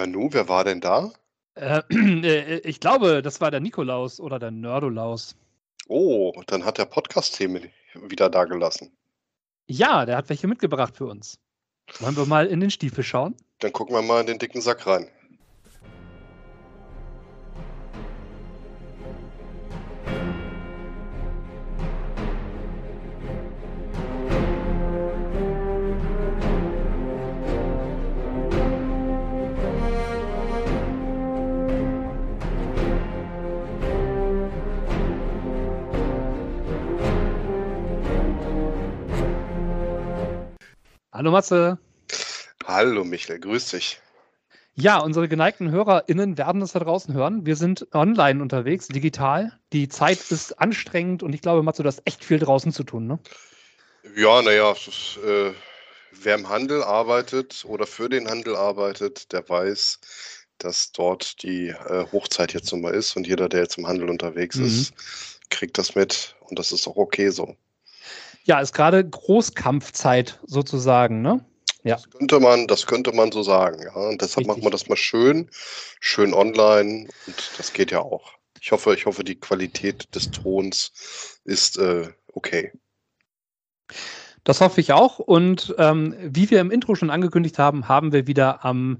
Nanu, wer war denn da? Äh, äh, ich glaube, das war der Nikolaus oder der Nerdolaus. Oh, dann hat der Podcast-Themen wieder da gelassen. Ja, der hat welche mitgebracht für uns. Wollen wir mal in den Stiefel schauen? Dann gucken wir mal in den dicken Sack rein. Hallo Matze. Hallo Michael, grüß dich. Ja, unsere geneigten HörerInnen werden es da draußen hören. Wir sind online unterwegs, digital. Die Zeit ist anstrengend und ich glaube, Matze, du hast echt viel draußen zu tun, ne? Ja, naja, äh, wer im Handel arbeitet oder für den Handel arbeitet, der weiß, dass dort die äh, Hochzeit jetzt nochmal ist und jeder, der jetzt im Handel unterwegs mhm. ist, kriegt das mit und das ist auch okay so. Ja, ist gerade Großkampfzeit sozusagen, ne? Ja. Das könnte man, das könnte man so sagen, ja. Und deshalb Richtig. machen wir das mal schön, schön online und das geht ja auch. Ich hoffe, ich hoffe, die Qualität des Tons ist äh, okay. Das hoffe ich auch. Und ähm, wie wir im Intro schon angekündigt haben, haben wir wieder am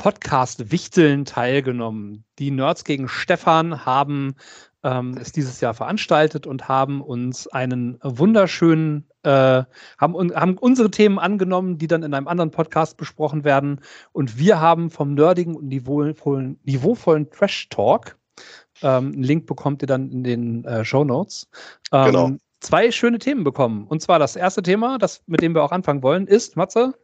Podcast Wichteln teilgenommen. Die Nerds gegen Stefan haben ähm, es dieses Jahr veranstaltet und haben uns einen wunderschönen, äh, haben, haben unsere Themen angenommen, die dann in einem anderen Podcast besprochen werden. Und wir haben vom nerdigen und niveauvollen, niveauvollen Trash Talk, ähm, einen Link bekommt ihr dann in den äh, Show Notes, ähm, genau. zwei schöne Themen bekommen. Und zwar das erste Thema, das, mit dem wir auch anfangen wollen, ist, Matze?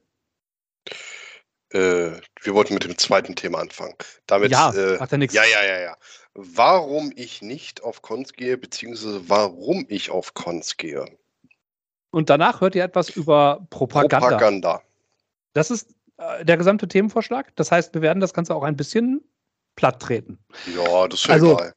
Äh, wir wollten mit dem zweiten Thema anfangen. Damit, ja, äh, macht ja nichts. Ja, ja, ja, ja warum ich nicht auf Cons gehe, beziehungsweise warum ich auf Cons gehe. Und danach hört ihr etwas über Propaganda. Propaganda. Das ist äh, der gesamte Themenvorschlag. Das heißt, wir werden das Ganze auch ein bisschen platt treten. Ja, das ist also, egal.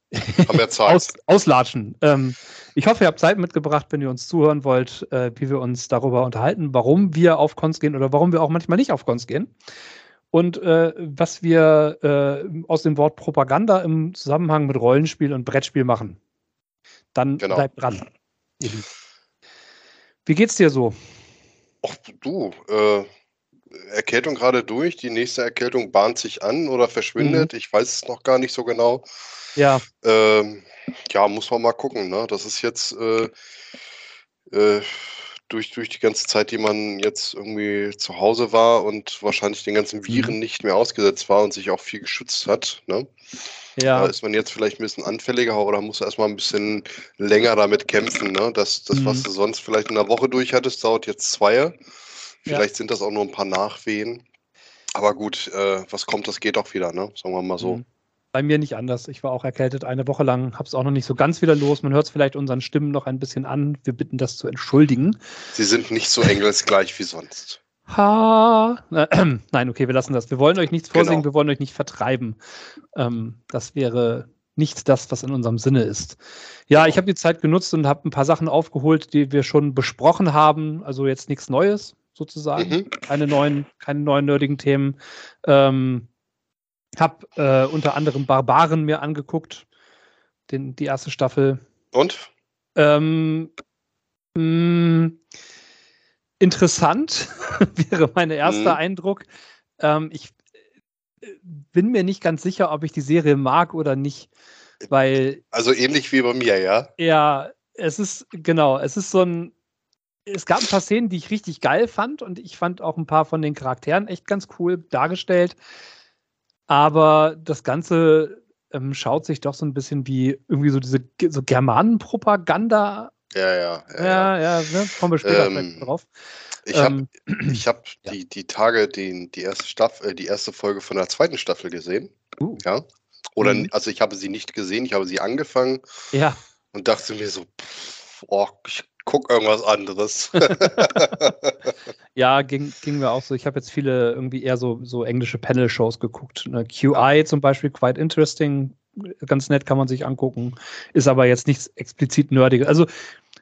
Haben wir Zeit. Aus, auslatschen. Ähm, ich hoffe, ihr habt Zeit mitgebracht, wenn ihr uns zuhören wollt, äh, wie wir uns darüber unterhalten, warum wir auf Cons gehen oder warum wir auch manchmal nicht auf Cons gehen. Und äh, was wir äh, aus dem Wort Propaganda im Zusammenhang mit Rollenspiel und Brettspiel machen. Dann genau. bleibt dran. Wie geht's dir so? Ach du, äh, Erkältung gerade durch, die nächste Erkältung bahnt sich an oder verschwindet. Mhm. Ich weiß es noch gar nicht so genau. Ja. Ähm, ja, muss man mal gucken. Ne? Das ist jetzt äh, äh, durch, durch die ganze Zeit, die man jetzt irgendwie zu Hause war und wahrscheinlich den ganzen Viren mhm. nicht mehr ausgesetzt war und sich auch viel geschützt hat, ne? Ja. Da ist man jetzt vielleicht ein bisschen anfälliger oder muss erstmal ein bisschen länger damit kämpfen, ne? Das, das mhm. was du sonst vielleicht in einer Woche durch hattest, dauert jetzt zwei. Vielleicht ja. sind das auch nur ein paar Nachwehen. Aber gut, äh, was kommt, das geht auch wieder, ne? Sagen wir mal so. Mhm. Bei mir nicht anders. Ich war auch erkältet eine Woche lang, habe es auch noch nicht so ganz wieder los. Man hört es vielleicht unseren Stimmen noch ein bisschen an. Wir bitten das zu entschuldigen. Sie sind nicht so engelsgleich wie sonst. Ha. Nein, okay, wir lassen das. Wir wollen euch nichts vorsingen, genau. wir wollen euch nicht vertreiben. Ähm, das wäre nicht das, was in unserem Sinne ist. Ja, ich habe die Zeit genutzt und habe ein paar Sachen aufgeholt, die wir schon besprochen haben. Also jetzt nichts Neues sozusagen. Mhm. Keine neuen, keine neuen nerdigen Themen. Ähm, hab äh, unter anderem Barbaren mir angeguckt, den, die erste Staffel. Und? Ähm, mh, mm, interessant wäre mein erster mhm. Eindruck. Ähm, ich äh, bin mir nicht ganz sicher, ob ich die Serie mag oder nicht, weil. Also ähnlich wie bei mir, ja? Ja, es ist, genau, es ist so ein. Es gab ein paar Szenen, die ich richtig geil fand und ich fand auch ein paar von den Charakteren echt ganz cool dargestellt. Aber das Ganze ähm, schaut sich doch so ein bisschen wie irgendwie so diese so Germanenpropaganda. Ja, ja. Ja, ja, ja ne? kommen wir später ähm, drauf. Ich habe ähm, ich hab ja. die, die Tage die, die erste Staffel, äh, die erste Folge von der zweiten Staffel gesehen. Uh. Ja. Oder mhm. also ich habe sie nicht gesehen, ich habe sie angefangen. Ja. Und dachte mir so, pff, oh, ich guck irgendwas anderes. ja, ging, ging mir auch so. Ich habe jetzt viele irgendwie eher so, so englische Panel-Shows geguckt. Ne? QI zum Beispiel, quite interesting, ganz nett kann man sich angucken, ist aber jetzt nichts explizit nerdiges. Also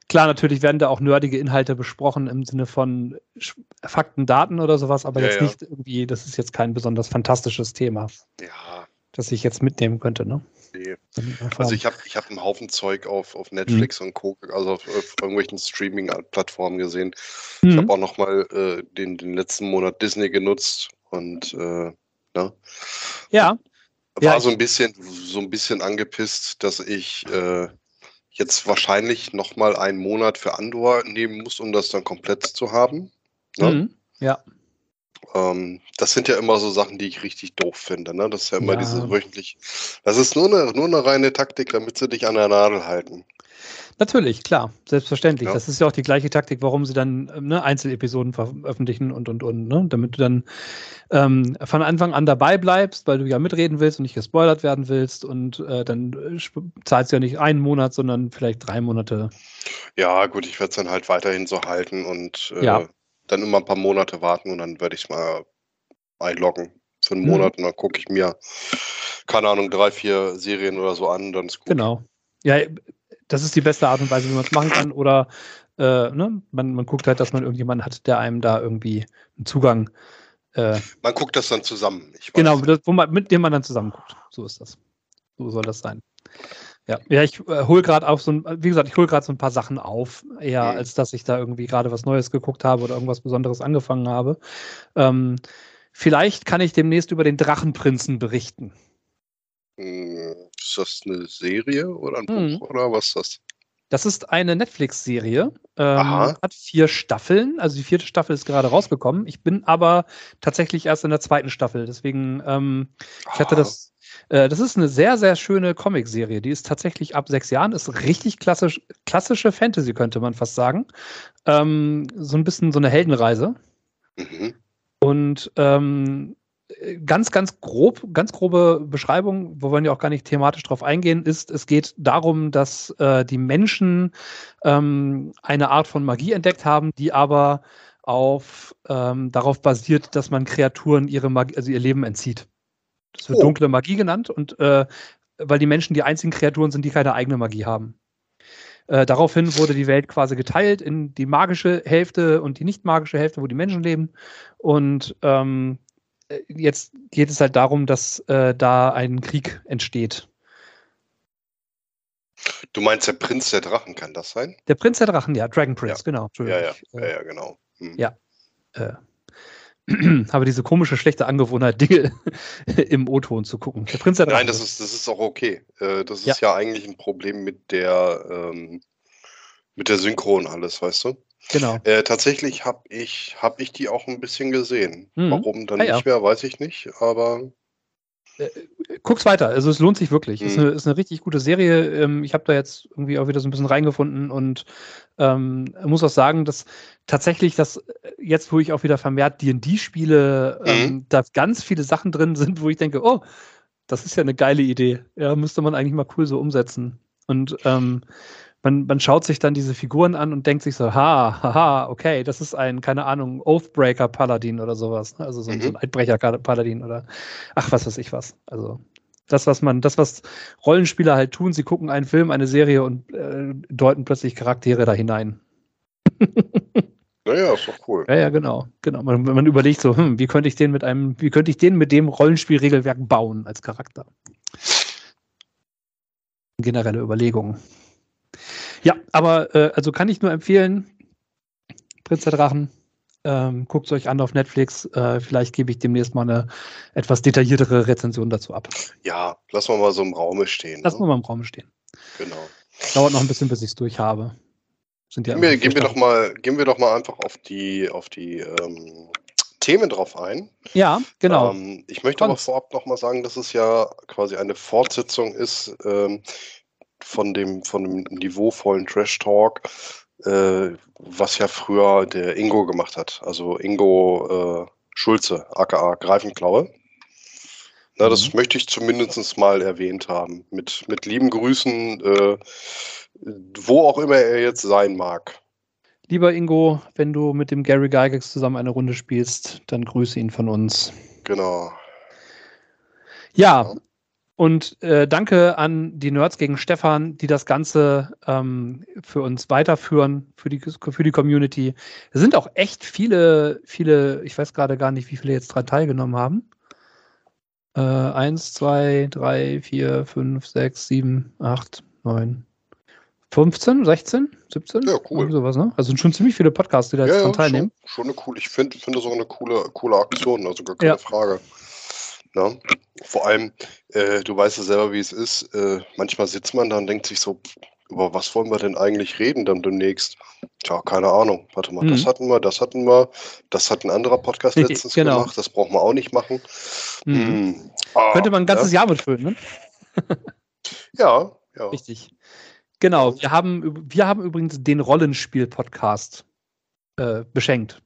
klar, natürlich werden da auch nerdige Inhalte besprochen im Sinne von Fakten, Daten oder sowas, aber ja, jetzt ja. nicht irgendwie, das ist jetzt kein besonders fantastisches Thema. Ja. Das ich jetzt mitnehmen könnte, ne? Nee. Also ich habe ich hab einen Haufen Zeug auf, auf Netflix mhm. und Co., also auf, auf irgendwelchen Streaming-Plattformen gesehen. Mhm. Ich habe auch nochmal äh, den, den letzten Monat Disney genutzt und äh, ne? Ja. War ja, so ein bisschen, so ein bisschen angepisst, dass ich äh, jetzt wahrscheinlich nochmal einen Monat für Andor nehmen muss, um das dann komplett zu haben. Ne? Mhm. Ja. Ähm, das sind ja immer so Sachen, die ich richtig doof finde. Ne? Das ist ja immer ja. diese wöchentlich. Das ist nur eine, nur eine reine Taktik, damit sie dich an der Nadel halten. Natürlich, klar, selbstverständlich. Ja. Das ist ja auch die gleiche Taktik, warum sie dann ne, Einzelepisoden veröffentlichen und und und, ne? damit du dann ähm, von Anfang an dabei bleibst, weil du ja mitreden willst und nicht gespoilert werden willst und äh, dann zahlst du ja nicht einen Monat, sondern vielleicht drei Monate. Ja, gut, ich werde es dann halt weiterhin so halten und äh, ja. Dann immer ein paar Monate warten und dann werde ich es mal einloggen für einen. Monat mhm. und dann gucke ich mir, keine Ahnung, drei, vier Serien oder so an, dann ist gut. Genau. Ja, das ist die beste Art und Weise, wie man es machen kann. Oder äh, ne? man, man guckt halt, dass man irgendjemanden hat, der einem da irgendwie einen Zugang. Äh, man guckt das dann zusammen. genau, das, wo man, mit dem man dann zusammen guckt. So ist das. So soll das sein. Ja, ja ich äh, hole gerade auf so ein, wie gesagt, ich hole gerade so ein paar Sachen auf, eher mhm. als dass ich da irgendwie gerade was Neues geguckt habe oder irgendwas Besonderes angefangen habe. Ähm, vielleicht kann ich demnächst über den Drachenprinzen berichten. Hm, ist das eine Serie oder ein mhm. Buch oder was ist das? Das ist eine Netflix-Serie. Ähm, hat vier Staffeln. Also die vierte Staffel ist gerade rausgekommen. Ich bin aber tatsächlich erst in der zweiten Staffel. Deswegen, ähm, ich hatte das. Äh, das ist eine sehr, sehr schöne Comic-Serie. Die ist tatsächlich ab sechs Jahren. Ist richtig klassisch, klassische Fantasy, könnte man fast sagen. Ähm, so ein bisschen so eine Heldenreise. Mhm. Und ähm, ganz, ganz grob, ganz grobe Beschreibung, wo wir ja auch gar nicht thematisch drauf eingehen, ist, es geht darum, dass äh, die Menschen ähm, eine Art von Magie entdeckt haben, die aber auf, ähm, darauf basiert, dass man Kreaturen ihre Magie, also ihr Leben entzieht. Das wird oh. dunkle Magie genannt und äh, weil die Menschen die einzigen Kreaturen sind, die keine eigene Magie haben. Äh, daraufhin wurde die Welt quasi geteilt in die magische Hälfte und die nicht magische Hälfte, wo die Menschen leben. Und ähm, äh, jetzt geht es halt darum, dass äh, da ein Krieg entsteht. Du meinst, der Prinz der Drachen kann das sein? Der Prinz der Drachen, ja, Dragon Prince, ja. genau. Ja, ja, ja, ja, genau. Hm. Ja. Äh, habe diese komische, schlechte Angewohnheit, Dinge im O-Ton zu gucken. Der Prinz Drachen. Nein, das ist, das ist auch okay. Äh, das ist ja. ja eigentlich ein Problem mit der, ähm, mit der Synchron alles, weißt du? Genau. Äh, tatsächlich habe ich, hab ich die auch ein bisschen gesehen. Mhm. Warum dann ah, nicht ja. mehr, weiß ich nicht, aber. Äh, guck's weiter, also es lohnt sich wirklich. Mhm. Ist, eine, ist eine richtig gute Serie. Ähm, ich habe da jetzt irgendwie auch wieder so ein bisschen reingefunden und ähm, muss auch sagen, dass tatsächlich das äh, jetzt, wo ich auch wieder vermehrt DD spiele, mhm. ähm, da ganz viele Sachen drin sind, wo ich denke, oh, das ist ja eine geile Idee. Ja, müsste man eigentlich mal cool so umsetzen. Und ähm, man, man schaut sich dann diese Figuren an und denkt sich so, ha, haha, okay, das ist ein, keine Ahnung, Oathbreaker Paladin oder sowas. Ne? Also so, mhm. so ein Eidbrecher Paladin oder ach, was weiß ich was. Also das, was man, das, was Rollenspieler halt tun, sie gucken einen Film, eine Serie und äh, deuten plötzlich Charaktere da hinein. Naja, ist doch cool. Ja, ja, genau. genau. Man, man überlegt so, hm, wie könnte ich den mit einem, wie könnte ich den mit dem Rollenspielregelwerk bauen als Charakter? Generelle Überlegungen. Ja, aber äh, also kann ich nur empfehlen, Prinz der Drachen. Ähm, Guckt es euch an auf Netflix. Äh, vielleicht gebe ich demnächst mal eine etwas detailliertere Rezension dazu ab. Ja, lassen wir mal so im Raume stehen. Lassen ne? wir mal im Raume stehen. Genau. Dauert noch ein bisschen, bis ich es durch habe. Sind ja gehen, wir, gehen, wir doch mal, gehen wir doch mal einfach auf die, auf die ähm, Themen drauf ein. Ja, genau. Ähm, ich möchte Sonst. aber vorab noch mal sagen, dass es ja quasi eine Fortsetzung ist ähm, von dem, von dem niveauvollen Trash-Talk, äh, was ja früher der Ingo gemacht hat. Also Ingo äh, Schulze, aka Greifenklaue. Na, das mhm. möchte ich zumindest mal erwähnt haben. Mit, mit lieben Grüßen, äh, wo auch immer er jetzt sein mag. Lieber Ingo, wenn du mit dem Gary Gygax zusammen eine Runde spielst, dann grüße ihn von uns. Genau. Ja, Und äh, danke an die Nerds gegen Stefan, die das Ganze ähm, für uns weiterführen, für die, für die Community. Es sind auch echt viele, viele, ich weiß gerade gar nicht, wie viele jetzt daran teilgenommen haben. Äh, eins, zwei, drei, vier, fünf, sechs, sieben, acht, neun, 15, 16, 17? Ja, cool. Sowas, ne? Also sind schon ziemlich viele Podcasts, die da ja, jetzt dran ja, teilnehmen. Schon, schon eine coole, ich finde find das auch eine coole, coole Aktion, also gar keine Ja. Frage. Ja? Vor allem, äh, du weißt ja selber, wie es ist. Äh, manchmal sitzt man da und denkt sich so, über was wollen wir denn eigentlich reden dann demnächst? Tja, keine Ahnung. Warte mal, das Mhm. hatten wir, das hatten wir, das hat ein anderer Podcast letztens Genau. gemacht, das brauchen wir auch nicht machen. Mhm. Hm. Ah, Könnte man ein ganzes ja? Jahr mitfüllen, ne? Ja, ja. Richtig. Genau, wir haben, wir haben übrigens den Rollenspiel-Podcast äh, beschenkt.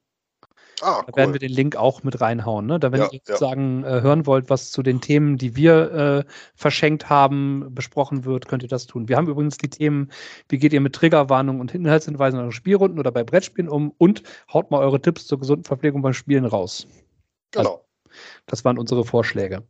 Ah, Da werden cool. wir den Link auch mit reinhauen. Ne? Da, wenn Ja, ihr ja. sozusagen äh, hören wollt, was zu den Themen, die wir äh, verschenkt haben, besprochen wird, könnt ihr das tun. Wir haben übrigens die Themen, wie geht ihr mit Triggerwarnungen und Inhaltshinweisen in euren Spielrunden oder bei Brettspielen um und haut mal eure Tipps zur gesunden Verpflegung beim Spielen raus. Genau. Das waren unsere Vorschläge.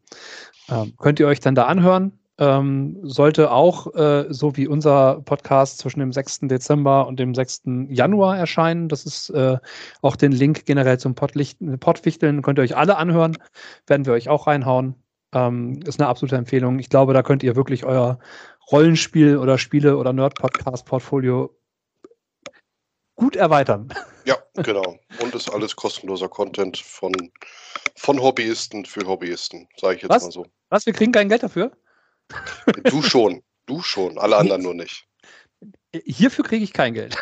Ähm, könnt ihr euch dann da anhören. Ähm, sollte auch, äh, so wie unser Podcast, zwischen dem 6. Dezember und dem 6. Januar erscheinen. Das ist äh, auch den Link generell zum Pottwichteln. Könnt ihr euch alle anhören. Werden wir euch auch reinhauen. Ähm, ist eine absolute Empfehlung. Ich glaube, da könnt ihr wirklich euer Rollenspiel oder Spiele oder Nerd-Podcast-Portfolio gut erweitern. Ja, genau. Und ist alles kostenloser Content von, von Hobbyisten für Hobbyisten, sage ich jetzt Was? mal so. Was? Wir kriegen kein Geld dafür? Du schon, du schon, alle anderen nur nicht. Hierfür kriege ich kein Geld.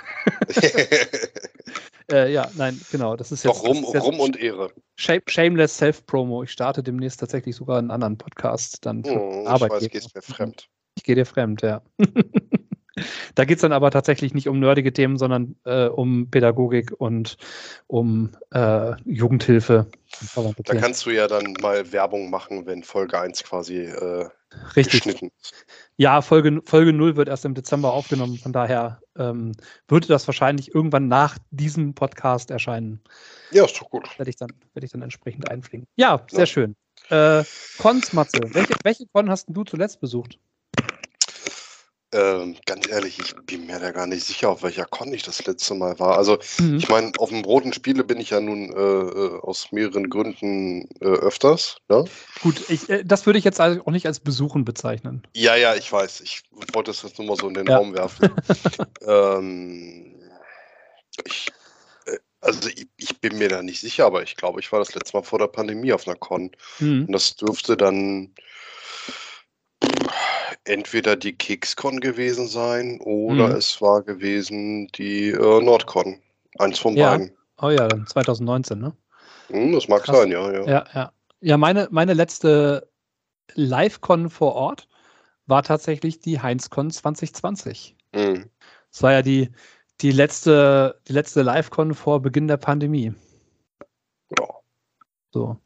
Äh, ja, nein, genau. Das ist jetzt, Doch rum, jetzt rum und Ehre. Shame, Shameless Self-Promo. Ich starte demnächst tatsächlich sogar einen anderen Podcast dann für Hm, ich Arbeitgeber. weiß, gehst mir fremd. Ich gehe dir fremd, ja. da geht es dann aber tatsächlich nicht um nerdige Themen, sondern äh, um Pädagogik und um äh, Jugendhilfe. Da kannst du ja dann mal Werbung machen, wenn Folge 1 quasi äh, Richtig. geschnitten. Ja, Folge, Folge 0 wird erst im Dezember aufgenommen. Von daher ähm, würde das wahrscheinlich irgendwann nach diesem Podcast erscheinen. Ja, ist doch gut. Werde ich dann, werde ich dann entsprechend einfliegen. Ja, sehr Ja. schön. Äh, Cons, Matze. Welche, welche Con hast du zuletzt besucht? Ähm, ganz ehrlich, ich bin mir da gar nicht sicher, auf welcher Con ich das letzte Mal war. Also, Mhm. ich meine, auf dem Roten Spiele bin ich ja nun äh, äh, aus mehreren Gründen äh, öfters. Ne? Gut, ich, äh, das würde ich jetzt auch nicht als Besuchen bezeichnen. Ja, ja, ich weiß. Ich wollte es jetzt nur mal so in den Ja. Raum werfen. ähm, ich, äh, also ich, ich bin mir da nicht sicher, aber ich glaube, ich war das letzte Mal vor der Pandemie auf einer Con. Mhm. Und das dürfte dann entweder die KicksCon gewesen sein oder Mhm. es war gewesen die äh, Nordcon. Eins von Ja. beiden. Oh ja, dann 2019, ne? Hm, das mag Krass. sein, ja, ja. Ja, ja. Ja, meine, meine letzte Live-Con vor Ort war tatsächlich die Heinz-Con 2020. Hm. Das war ja die, die letzte, die letzte Live-Con vor Beginn der Pandemie. ja. So.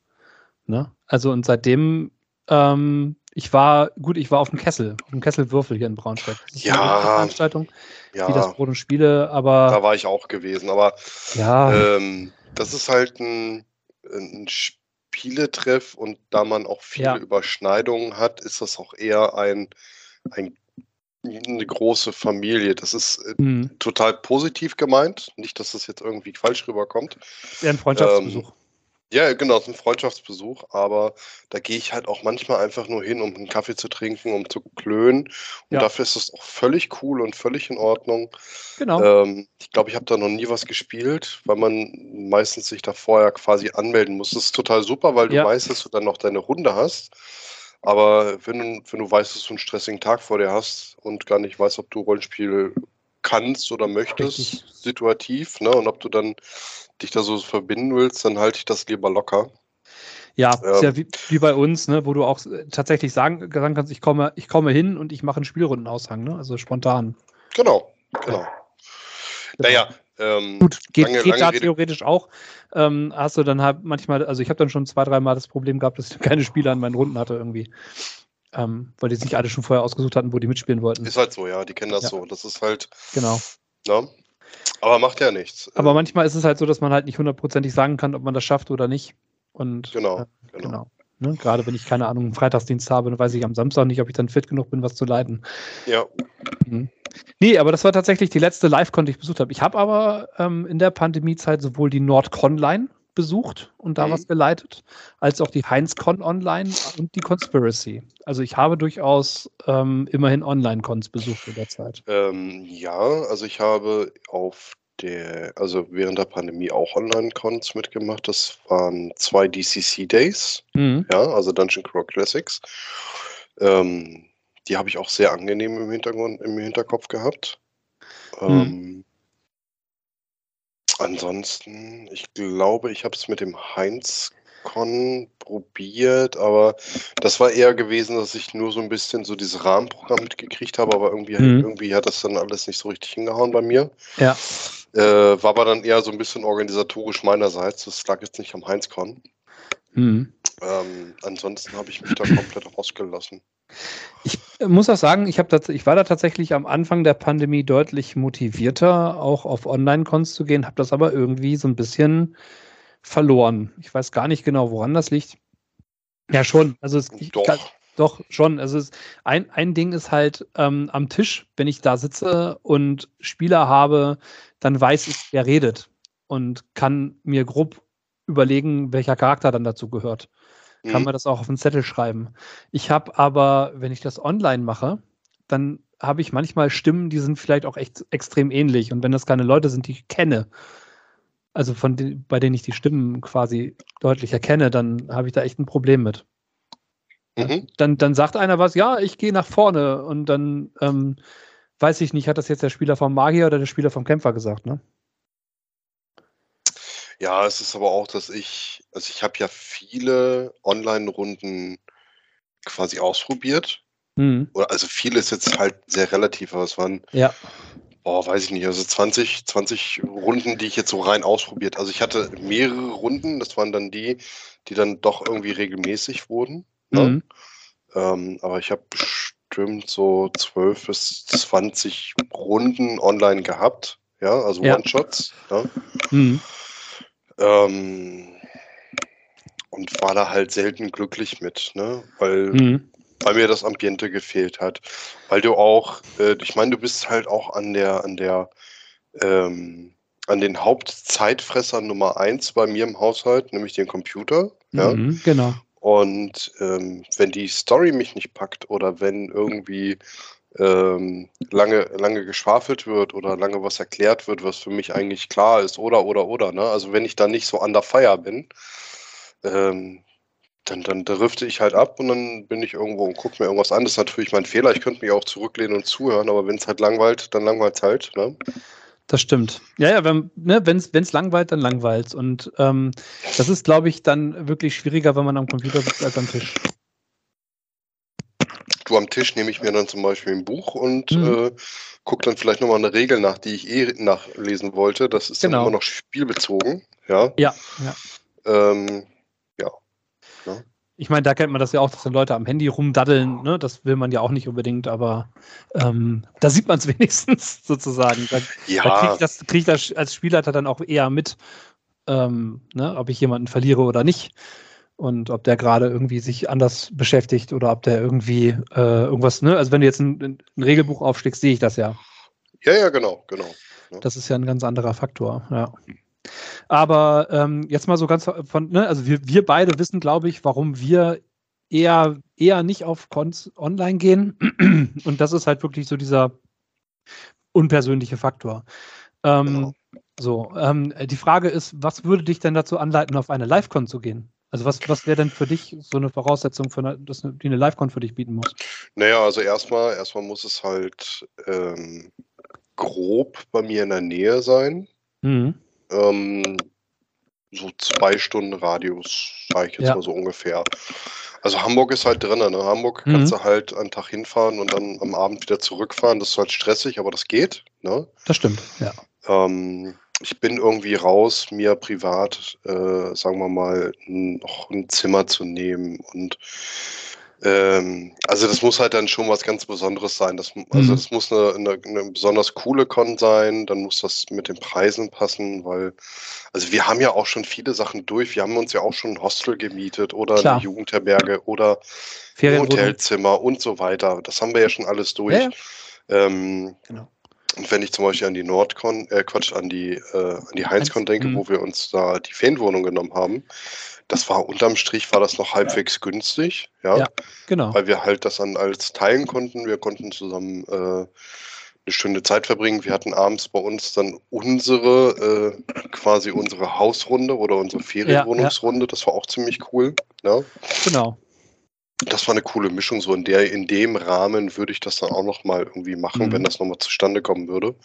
Ne? Also und seitdem, ähm, ich war, gut, ich war auf dem Kessel, auf dem Kesselwürfel hier in Braunschweig. Ja. Veranstaltung Ja, wie das Brot und Spiele, aber da war ich auch gewesen. Aber ja, ähm, das ist halt ein, ein Spieletreff und da man auch viele Ja. Überschneidungen hat, ist das auch eher ein, ein eine große Familie. Das ist äh, mh, total positiv gemeint. Nicht, dass das jetzt irgendwie falsch rüberkommt. eher ein Freundschaftsbesuch. Ja, genau, es ist ein Freundschaftsbesuch, aber da gehe ich halt auch manchmal einfach nur hin, um einen Kaffee zu trinken, um zu klönen. Und Ja. dafür ist es auch völlig cool und völlig in Ordnung. genau. Ähm, ich glaube, ich habe da noch nie was gespielt, weil man meistens sich da vorher quasi anmelden muss. Das ist total super, weil du Ja. weißt, dass du dann noch deine Runde hast. Aber wenn wenn du weißt, dass du einen stressigen Tag vor dir hast und gar nicht weißt, ob du Rollenspiel kannst oder möchtest, Richtig. situativ, ne, und ob du dann dich da so verbinden willst, dann halte ich das lieber locker. Ja, ist ja Ähm, wie, wie bei uns, ne, wo du auch tatsächlich sagen, sagen kannst, ich komme, ich komme hin und ich mache einen Spielrundenaushang, ne? Also spontan. Genau, genau. Naja, ähm, Gut, geht, lange- geht lange da Rede- theoretisch auch. Ähm, hast du dann halt manchmal, also ich habe dann schon zwei, dreimal das Problem gehabt, dass ich keine Spieler an meinen Runden hatte irgendwie. Ähm, weil die sich alle schon vorher ausgesucht hatten, wo die mitspielen wollten. ist halt so, ja, die kennen das Ja. so. Das ist halt, Genau. ne? Aber macht ja nichts. Aber manchmal ist es halt so, dass man halt nicht hundertprozentig sagen kann, ob man das schafft oder nicht. Und Genau, äh, genau. genau. Ne? Gerade wenn ich keine Ahnung, einen Freitagsdienst habe, dann weiß ich am Samstag nicht, ob ich dann fit genug bin, was zu leiten. Ja. Mhm. Nee, aber das war tatsächlich die letzte Live-Con, die ich besucht habe. Ich habe aber ähm, in der Pandemiezeit sowohl die NordConline besucht und da mhm. was geleitet, als auch die HeinzCon Online und die Conspiracy. Also ich habe durchaus ähm, immerhin Online-Cons besucht in der Zeit. Ähm, ja, also ich habe auf der, also während der Pandemie auch Online-Cons mitgemacht. Das waren zwei DCC-Days, mhm. ja, also Dungeon Crawl Classics. Ähm, die habe ich auch sehr angenehm im Hintergrund, im Hinterkopf gehabt. Mhm. Ansonsten, ich glaube, ich habe es mit dem Heinz Con probiert, aber das war eher gewesen, dass ich nur so ein bisschen so dieses Rahmenprogramm mitgekriegt habe, aber irgendwie, mhm. irgendwie hat das dann alles nicht so richtig hingehauen bei mir. Ja. Äh, war aber dann eher so ein bisschen organisatorisch meinerseits. Das lag jetzt nicht am Heinz-Con. Mhm. Ähm, ansonsten habe ich mich da komplett rausgelassen. Ich muss auch sagen, ich, ich war da tatsächlich am Anfang der Pandemie deutlich motivierter, auch auf Online-Cons zu gehen, habe das aber irgendwie so ein bisschen verloren. Ich weiß gar nicht genau, woran das liegt. Ja, schon. Also es, ich, doch. Kann, doch, schon. Also es, ein, ein Ding ist halt ähm, am Tisch, wenn ich da sitze und Spieler habe, dann weiß ich, wer redet und kann mir grob überlegen, welcher Charakter dann dazu gehört. Kann mhm. man das auch auf einen Zettel schreiben. Ich habe aber, wenn ich das online mache, dann habe ich manchmal Stimmen, die sind vielleicht auch echt extrem ähnlich. Und wenn das keine Leute sind, die ich kenne, also von den, bei denen ich die Stimmen quasi deutlich erkenne, dann habe ich da echt ein Problem mit. Mhm. Dann, dann sagt einer was, ja, ich gehe nach vorne und dann ähm, weiß ich nicht, hat das jetzt der Spieler vom Magier oder der Spieler vom Kämpfer gesagt, ne? Ja, es ist aber auch, dass ich, also ich habe ja viele Online-Runden quasi ausprobiert. Mhm. Oder also viele ist jetzt halt sehr relativ, aber es waren ja boah, weiß ich nicht, also 20, 20 Runden, die ich jetzt so rein ausprobiert. Also ich hatte mehrere Runden, das waren dann die, die dann doch irgendwie regelmäßig wurden. Ne? Mhm. Ähm, aber ich habe bestimmt so 12 bis 20 Runden online gehabt, ja, also ja. One-Shots. Ne? Mhm. Ähm, und war da halt selten glücklich mit, ne? Weil mhm weil mir das Ambiente gefehlt hat. Weil du auch, äh, ich meine, du bist halt auch an der, an der, ähm, an den Hauptzeitfressern Nummer eins bei mir im Haushalt, nämlich den Computer. Mhm, ja? Genau. Und ähm, wenn die Story mich nicht packt oder wenn irgendwie ähm, lange, lange geschwafelt wird oder lange was erklärt wird, was für mich eigentlich klar ist, oder, oder, oder, ne? Also wenn ich da nicht so under fire bin, ähm, dann, dann drifte ich halt ab und dann bin ich irgendwo und gucke mir irgendwas an. Das ist natürlich mein Fehler. Ich könnte mich auch zurücklehnen und zuhören, aber wenn es halt langweilt, dann langweilt es halt. Ne? Das stimmt. Ja, ja, wenn ne, es langweilt, dann langweilt Und ähm, das ist, glaube ich, dann wirklich schwieriger, wenn man am Computer sitzt als am Tisch. Du am Tisch nehme ich mir dann zum Beispiel ein Buch und mhm. äh, gucke dann vielleicht nochmal eine Regel nach, die ich eh nachlesen wollte. Das ist genau. dann immer noch spielbezogen. Ja, ja. ja. Ähm, Ne? Ich meine, da kennt man das ja auch, dass dann Leute am Handy rumdaddeln. Ne? Das will man ja auch nicht unbedingt, aber ähm, da sieht man es wenigstens sozusagen. Da, ja. da kriege ich, das, krieg ich das als Spielleiter dann auch eher mit, ähm, ne? ob ich jemanden verliere oder nicht. Und ob der gerade irgendwie sich anders beschäftigt oder ob der irgendwie äh, irgendwas, ne? Also wenn du jetzt ein, ein Regelbuch aufschlägst, sehe ich das ja. Ja, ja, genau, genau. Ja. Das ist ja ein ganz anderer Faktor, ja. Aber ähm, jetzt mal so ganz von, ne, also wir, wir beide wissen, glaube ich, warum wir eher, eher nicht auf Cons online gehen. Und das ist halt wirklich so dieser unpersönliche Faktor. Ähm, genau. So, ähm, die Frage ist, was würde dich denn dazu anleiten, auf eine Live-Con zu gehen? Also was, was wäre denn für dich so eine Voraussetzung, für eine, dass, die eine Live-Con für dich bieten muss? Naja, also erstmal, erstmal muss es halt ähm, grob bei mir in der Nähe sein. Mhm. Ähm, so zwei Stunden Radius, sage ich jetzt ja. mal so ungefähr. Also Hamburg ist halt drin, ne? Hamburg mhm. kannst du halt einen Tag hinfahren und dann am Abend wieder zurückfahren. Das ist halt stressig, aber das geht. Ne? Das stimmt, ja. Ähm, ich bin irgendwie raus, mir privat, äh, sagen wir mal, noch ein Zimmer zu nehmen und Ähm, also das muss halt dann schon was ganz Besonderes sein. Das, also Mhm. das muss eine, eine, eine besonders coole Con sein, dann muss das mit den Preisen passen, weil, also wir haben ja auch schon viele Sachen durch. Wir haben uns ja auch schon ein Hostel gemietet oder Klar. eine Jugendherberge oder ein. Hotelzimmer und so weiter. Das haben wir ja schon alles durch. Ja, ja. Ähm, Genau. Und wenn ich zum Beispiel an die Nordcon, äh Quatsch, an die, äh, an die Heinzcon denke, Mhm. wo wir uns da die Ferienwohnung genommen haben, das war unterm Strich war das noch halbwegs günstig, ja, Ja. Genau. weil wir halt das dann als teilen konnten. Wir konnten zusammen äh, eine Stunde Zeit verbringen. Wir hatten abends bei uns dann unsere, äh, quasi unsere Hausrunde oder unsere Ferienwohnungsrunde. Das war auch ziemlich cool. Ja. Genau. Das war eine coole Mischung. So in der, in dem Rahmen würde ich das dann auch noch mal irgendwie machen, Mhm. wenn das nochmal zustande kommen würde.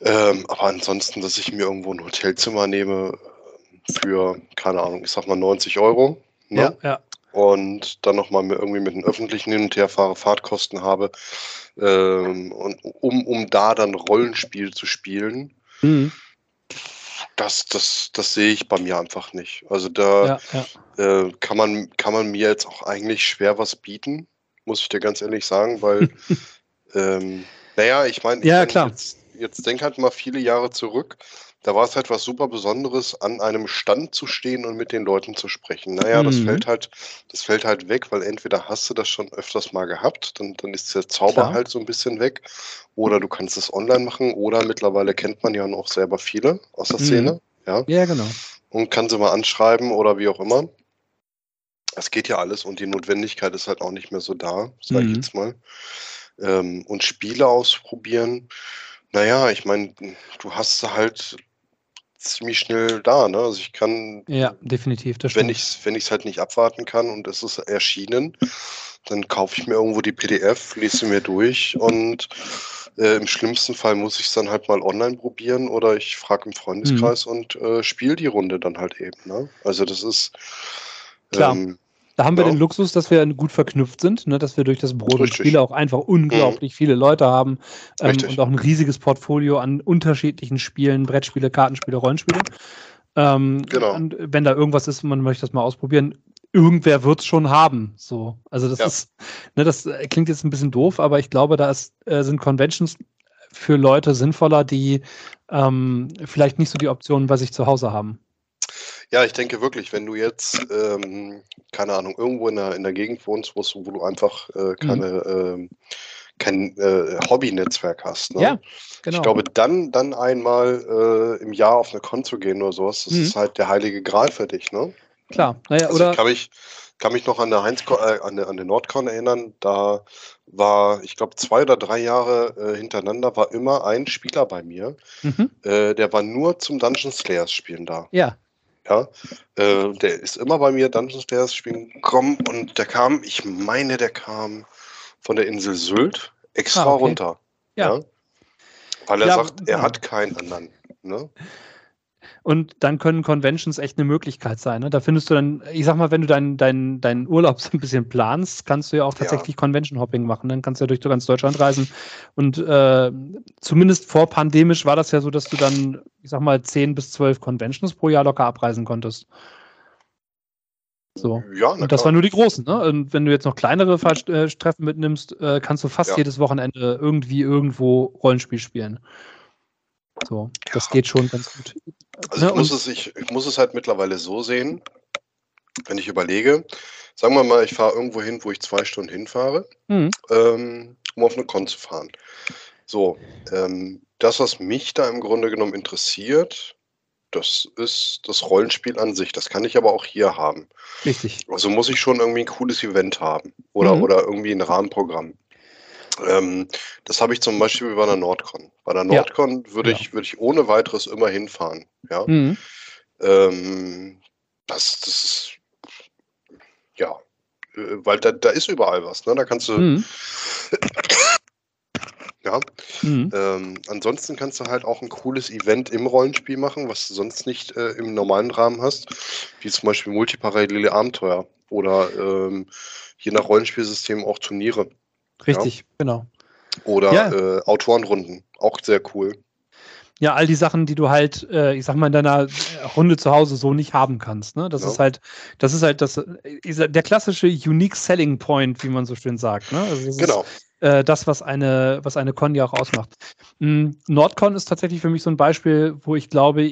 Ähm, aber ansonsten, dass ich mir irgendwo ein Hotelzimmer nehme für, keine Ahnung, ich sag mal 90 Euro. Ne? Ja, ja. Und dann nochmal irgendwie mit den öffentlichen Hin- und Herfahre Fahrtkosten habe, ähm, und um, um da dann Rollenspiel zu spielen, Mhm. Das, das, das sehe ich bei mir einfach nicht. Also da Ja, ja. äh, kann, man, kann man mir jetzt auch eigentlich schwer was bieten, muss ich dir ganz ehrlich sagen, weil, ähm, naja, ich meine, Ja, klar. jetzt, jetzt denk halt mal viele Jahre zurück. Da war es halt was super Besonderes, an einem Stand zu stehen und mit den Leuten zu sprechen. Naja, das Mhm. fällt halt, das fällt halt weg, weil entweder hast du das schon öfters mal gehabt, dann, dann ist der Zauber Klar. halt so ein bisschen weg. Oder du kannst es online machen, oder mittlerweile kennt man ja noch selber viele aus der Mhm. Szene. Ja Ja, genau. und kann sie mal anschreiben oder wie auch immer. Das geht ja alles und die Notwendigkeit ist halt auch nicht mehr so da, sage ich Mhm. jetzt mal. Ähm, und Spiele ausprobieren, naja, ich meine, du hast halt ziemlich schnell da, ne? Also ich kann, Ja, definitiv. Das wenn ich wenn ich es halt nicht abwarten kann und es ist erschienen, dann kaufe ich mir irgendwo die PDF, lese sie mir durch und äh, im schlimmsten Fall muss ich es dann halt mal online probieren oder ich frage im Freundeskreis Mhm. und äh, spiele die Runde dann halt eben. Ne? Also das ist Klar. ähm, Da haben wir Ja. den Luxus, dass wir gut verknüpft sind, ne? dass wir durch das Brot und. Spiele auch einfach unglaublich viele Leute haben ähm, und auch ein riesiges Portfolio an unterschiedlichen Spielen, Brettspiele, Kartenspiele, Rollenspiele. Ähm, Genau. Und wenn da irgendwas ist, man möchte das mal ausprobieren, irgendwer wird es schon haben. So. Also das Ja. ist, ne, das äh, klingt jetzt ein bisschen doof, aber ich glaube, da ist, äh, sind Conventions für Leute sinnvoller, die ähm, vielleicht nicht so die Optionen bei sich zu Hause haben. Ja, ich denke wirklich, wenn du jetzt, ähm, keine Ahnung, irgendwo in der, in der Gegend wohnst, wo, wo du einfach Mhm. äh, keine, ähm, kein äh, Hobby-Netzwerk hast. Ne? Ja, genau. Ich glaube, dann, dann einmal äh, im Jahr auf eine Con zu gehen oder sowas, das Mhm. ist halt der heilige Gral für dich. Ne? Klar. Naja, Also oder ich kann mich, kann mich noch an der Heinz äh, an, der, an der Nordcon erinnern, da war, ich glaube, zwei oder drei Jahre äh, hintereinander war immer ein Spieler bei mir, mhm. äh, der war nur zum Dungeon Slayers spielen da. ja. Ja, äh, der ist immer bei mir Dungeon Slayers spielen gekommen und der kam, ich meine, der kam von der Insel Sylt extra Ah, okay. runter. Ja. Weil er Ja, sagt, er genau. hat keinen anderen. Ne? Und dann können Conventions echt eine Möglichkeit sein. Ne? Da findest du dann, ich sag mal, wenn du deinen dein, dein Urlaub so ein bisschen planst, kannst du ja auch Ja. tatsächlich Convention-Hopping machen. Dann kannst du ja durch ganz Deutschland reisen. Und äh, zumindest vorpandemisch war das ja so, dass du dann, ich sag mal, 10 bis 12 Conventions pro Jahr locker abreisen konntest. So. Ja, Und das waren nur die großen, ne? Und wenn du jetzt noch kleinere äh, Treffen mitnimmst, äh, kannst du fast Ja. jedes Wochenende irgendwie irgendwo Rollenspiel spielen. So, das Ja. geht schon ganz gut. Also ich muss, es, ich, ich muss es halt mittlerweile so sehen, wenn ich überlege, sagen wir mal, ich fahre irgendwo hin, wo ich zwei Stunden hinfahre, Mhm. ähm, um auf eine Con zu fahren. So, ähm, das, was mich da im Grunde genommen interessiert, das ist das Rollenspiel an sich. Das kann ich aber auch hier haben. Richtig. Also muss ich schon irgendwie ein cooles Event haben oder, Mhm. oder irgendwie ein Rahmenprogramm. Ähm, das habe ich zum Beispiel bei der Nordcon. Bei der Ja. Nordcon würde ich, würde ich ohne weiteres immer hinfahren. Ja. Mhm. Ähm, das, das ist, ja, äh, weil da, da ist überall was, ne? Da kannst du, Mhm. ja. Mhm. Ähm, ansonsten kannst du halt auch ein cooles Event im Rollenspiel machen, was du sonst nicht äh, im normalen Rahmen hast, wie zum Beispiel multiparallele Abenteuer oder ähm, je nach Rollenspielsystem auch Turniere Richtig, genau. oder Ja. äh, Autorenrunden, auch sehr cool. Ja, all die Sachen, die du halt, äh, ich sag mal, in deiner Runde zu Hause so nicht haben kannst. Ne? Das ja. ist halt, das ist halt das, äh, der klassische Unique Selling Point, wie man so schön sagt. Ne? Also genau. Ist, äh, das, was eine, was eine Con ja auch ausmacht. Mhm. Nordcon ist tatsächlich für mich so ein Beispiel, wo ich glaube,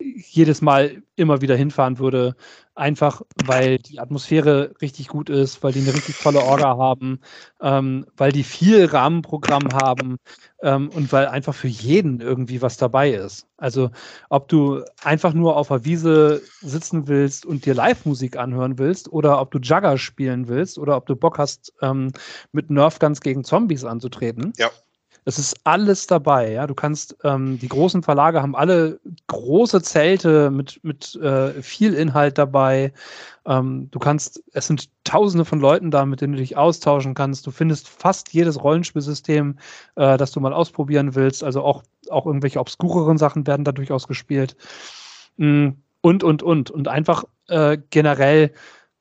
jedes Mal immer wieder hinfahren würde. Einfach, weil die Atmosphäre richtig gut ist, weil die eine richtig tolle Orga haben, ähm, weil die viel Rahmenprogramm haben ähm, und weil einfach für jeden irgendwie was dabei ist. Also, ob du einfach nur auf der Wiese sitzen willst und dir Live-Musik anhören willst oder ob du Jugger spielen willst oder ob du Bock hast, ähm, mit Nerfguns gegen Zombies anzutreten. Ja es ist alles dabei, ja. Du kannst, ähm, die großen Verlage haben alle große Zelte mit, mit äh, viel Inhalt dabei. Ähm, du kannst, es sind tausende von Leuten da, mit denen du dich austauschen kannst. Du findest fast jedes Rollenspielsystem, äh, das du mal ausprobieren willst. Also auch, auch irgendwelche obskureren Sachen werden da durchaus gespielt. Mm, und, und, und. Und einfach äh, generell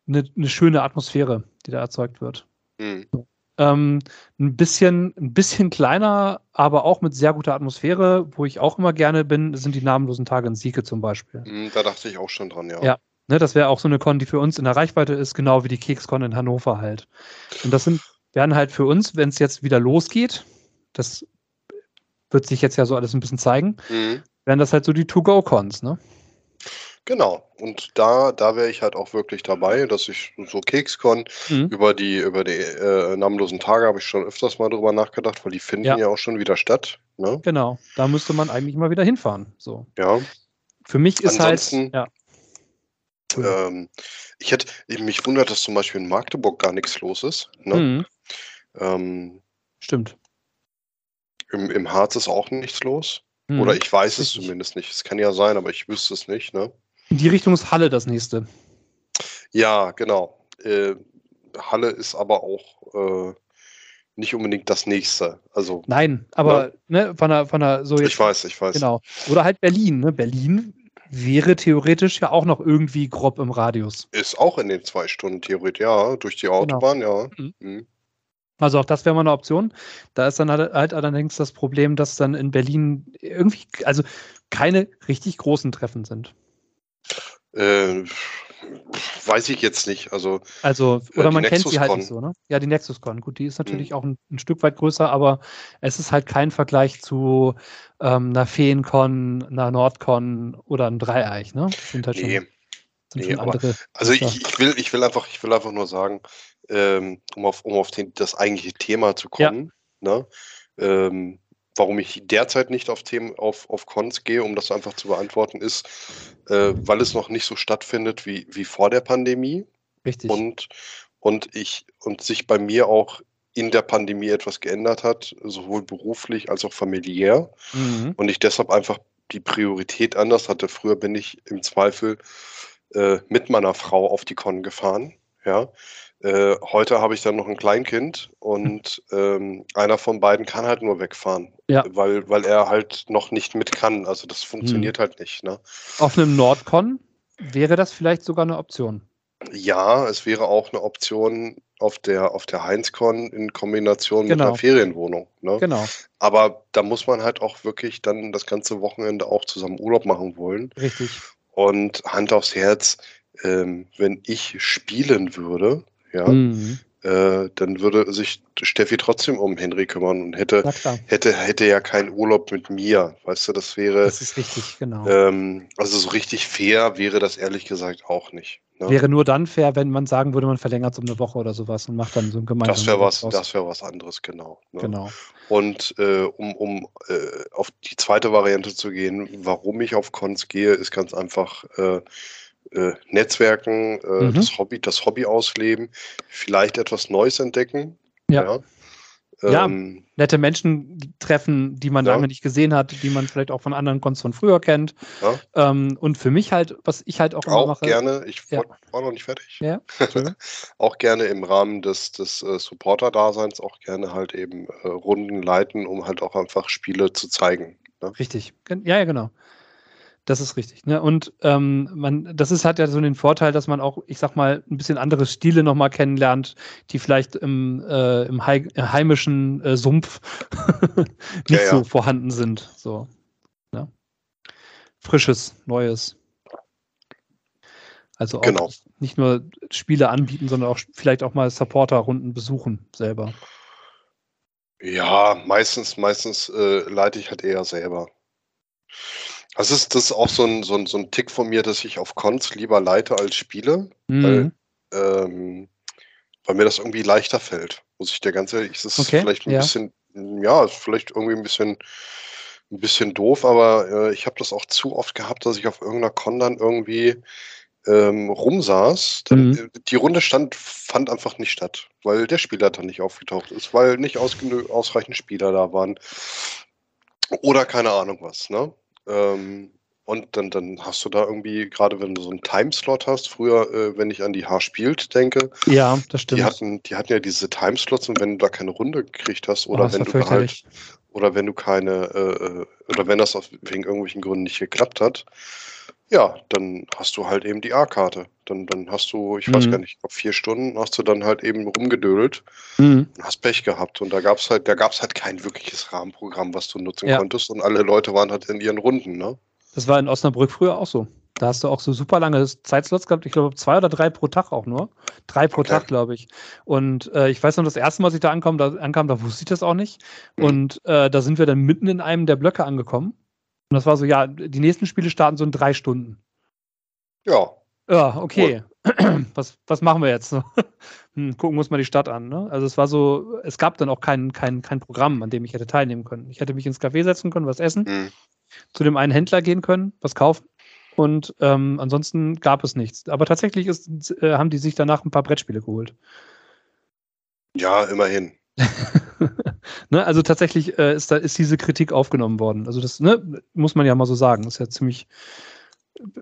eine, eine schöne Atmosphäre, die da erzeugt wird. Mhm. So. Ähm, ein bisschen, ein bisschen kleiner, aber auch mit sehr guter Atmosphäre, wo ich auch immer gerne bin, sind die namenlosen Tage in Sieke zum Beispiel. Hm, da dachte ich auch schon dran, ja. Ja, ne, das wäre auch so eine Con, die für uns in der Reichweite ist, genau wie die Kekscon in Hannover halt. Und das sind, werden halt für uns, wenn es jetzt wieder losgeht, das wird sich jetzt ja so alles ein bisschen zeigen, mhm. werden das halt so die To-Go-Cons, ne? Genau. Und da, da wäre ich halt auch wirklich dabei, dass ich so KeksCon mhm. über die, über die äh, namenlosen Tage habe ich schon öfters mal drüber nachgedacht, weil die finden ja, ja auch schon wieder statt. Ne? Genau. Da müsste man eigentlich mal wieder hinfahren. So. Ja. Für mich ist halt, Ansonsten, halt. Ja. Ähm, ich hätte, mich wundert, dass zum Beispiel in Magdeburg gar nichts los ist. Ne? Mhm. Ähm, Stimmt. Im, Im Harz ist auch nichts los. Mhm. Oder ich weiß es zumindest nicht. Es kann ja sein, aber ich wüsste es nicht. Ne? In die Richtung ist Halle das nächste. Ja, genau. Äh, Halle ist aber auch äh, nicht unbedingt das nächste. Also, Nein, aber ne? ne von der, von der so jetzt, Ich weiß, ich weiß. Genau. Oder halt Berlin. Ne? Berlin wäre theoretisch ja auch noch irgendwie grob im Radius. Ist auch in den zwei Stunden theoretisch, ja, durch die genau. Autobahn, genau. ja. Mhm. Mhm. Also auch das wäre mal eine Option. Da ist dann halt, halt allerdings das Problem, dass dann in Berlin irgendwie, also keine richtig großen Treffen sind. Äh, weiß ich jetzt nicht. Also, also äh, oder man kennt sie halt nicht so, ne? Ja, die NexusCon. Gut, die ist natürlich mhm. auch ein, ein, Stück weit größer, aber es ist halt kein Vergleich zu ähm, einer Feencon, einer Nordcon oder einem Dreieich, ne? Das sind halt nee. schon, sind nee, schon andere. also ich, ich, will, ich will einfach, ich will einfach nur sagen, ähm, um auf, um auf den, das eigentliche Thema zu kommen, ja. ne? Ähm, warum ich derzeit nicht auf Themen, auf, auf Cons gehe, um das einfach zu beantworten, ist, äh, weil es noch nicht so stattfindet wie, wie vor der Pandemie. Richtig. Und, und ich, und sich bei mir auch in der Pandemie etwas geändert hat, sowohl beruflich als auch familiär. Mhm. Und ich deshalb einfach die Priorität anders hatte. Früher bin ich im Zweifel äh, mit meiner Frau auf die Con gefahren. Ja, äh, heute habe ich dann noch ein Kleinkind und ähm, einer von beiden kann halt nur wegfahren, ja. weil, weil er halt noch nicht mit kann. Also das funktioniert hm. halt nicht. Ne? Auf einem Nordcon wäre das vielleicht sogar eine Option. Ja, es wäre auch eine Option auf der, auf der Heinzcon in Kombination genau. mit einer Ferienwohnung. Ne? Genau. Aber da muss man halt auch wirklich dann das ganze Wochenende auch zusammen Urlaub machen wollen. Richtig. Und Hand aufs Herz, ähm, wenn ich spielen würde, ja, mhm. äh, dann würde sich Steffi trotzdem um Henry kümmern und hätte, hätte, hätte ja keinen Urlaub mit mir. Weißt du, das wäre. Das ist richtig, genau. Ähm, also so richtig fair wäre das ehrlich gesagt auch nicht. Ne? Wäre nur dann fair, wenn man sagen würde, man verlängert es um eine Woche oder sowas und macht dann so ein gemeinsames. Das wäre was, das wäre was anderes, genau. Ne? Genau. Und äh, um, um äh, auf die zweite Variante zu gehen, warum ich auf Cons gehe, ist ganz einfach. Äh, äh, Netzwerken, äh, mhm. das Hobby, das Hobby ausleben, vielleicht etwas Neues entdecken. Ja. ja. Ähm, nette Menschen treffen, die man ja. lange nicht gesehen hat, die man vielleicht auch von anderen Cons von früher kennt. Ja. Ähm, und für mich halt, was ich halt auch immer auch mache. gerne, ich ja. war noch nicht fertig. Ja. auch gerne im Rahmen des, des äh, Supporter-Daseins auch gerne halt eben äh, Runden leiten, um halt auch einfach Spiele zu zeigen. Ne? Richtig. Ja, ja, genau. Das ist richtig. Ne? Und ähm, man, das ist, hat ja so den Vorteil, dass man auch, ich sag mal, ein bisschen andere Stile nochmal kennenlernt, die vielleicht im, äh, im heimischen äh, Sumpf nicht ja, ja. so vorhanden sind. So. Frisches, Neues. Also auch Genau. nicht nur Spiele anbieten, sondern auch vielleicht auch mal Supporter-Runden besuchen selber. Ja, meistens, meistens äh, leite ich halt eher selber. Das ist, das ist auch so ein, so, ein, so ein Tick von mir, dass ich auf Cons lieber leite als spiele, Mhm. ähm, weil mir das irgendwie leichter fällt. Muss ich dir ganz ehrlich, es ist Okay, vielleicht ein ja. bisschen, ja, ist vielleicht irgendwie ein bisschen, ein bisschen doof, aber äh, ich habe das auch zu oft gehabt, dass ich auf irgendeiner Con dann irgendwie ähm, rumsaß. Dann, Mhm. äh, Die Runde stand, fand einfach nicht statt, weil der Spieler dann nicht aufgetaucht ist, weil nicht ausreichend Spieler da waren. Oder keine Ahnung was, ne? Ähm, und dann, dann hast du da irgendwie, gerade wenn du so einen Timeslot hast, früher, äh, wenn ich an die H spielt denke, Ja, das stimmt. die hatten, die hatten ja diese Timeslots und wenn du da keine Runde gekriegt hast Oh, oder das wenn du halt, oder wenn du keine, äh, äh, oder wenn das auf, wegen irgendwelchen Gründen nicht geklappt hat, ja, dann hast du halt eben die A-Karte. Dann, dann hast du, ich weiß Mhm. gar nicht, ich glaub, vier Stunden hast du dann halt eben rumgedödelt Mhm. und hast Pech gehabt. Und da gab's halt, da gab's halt kein wirkliches Rahmenprogramm, was du nutzen Ja. konntest. Und alle Leute waren halt in ihren Runden, ne? Das war in Osnabrück früher auch so. Da hast du auch so super lange Zeitslots gehabt. Ich glaube, zwei oder drei pro Tag auch nur. Drei pro Okay. Tag, glaube ich. Und äh, ich weiß noch, das erste Mal, als ich da ankam, da, ankam, da wusste ich das auch nicht. Mhm. Und äh, da sind wir dann mitten in einem der Blöcke angekommen. Und das war so, ja, die nächsten Spiele starten so in drei Stunden. Ja. Ja, okay. Was, was machen wir jetzt? hm, gucken muss man die Stadt an. Ne? Also es war so, es gab dann auch kein, kein, kein Programm, an dem ich hätte teilnehmen können. Ich hätte mich ins Café setzen können, was essen, Hm. zu dem einen Händler gehen können, was kaufen. Und ähm, ansonsten gab es nichts. Aber tatsächlich ist, äh, haben die sich danach ein paar Brettspiele geholt. Ja, immerhin. ne? Also tatsächlich äh, ist, da, ist diese Kritik aufgenommen worden. Also das ne, muss man ja mal so sagen. ist ja ziemlich,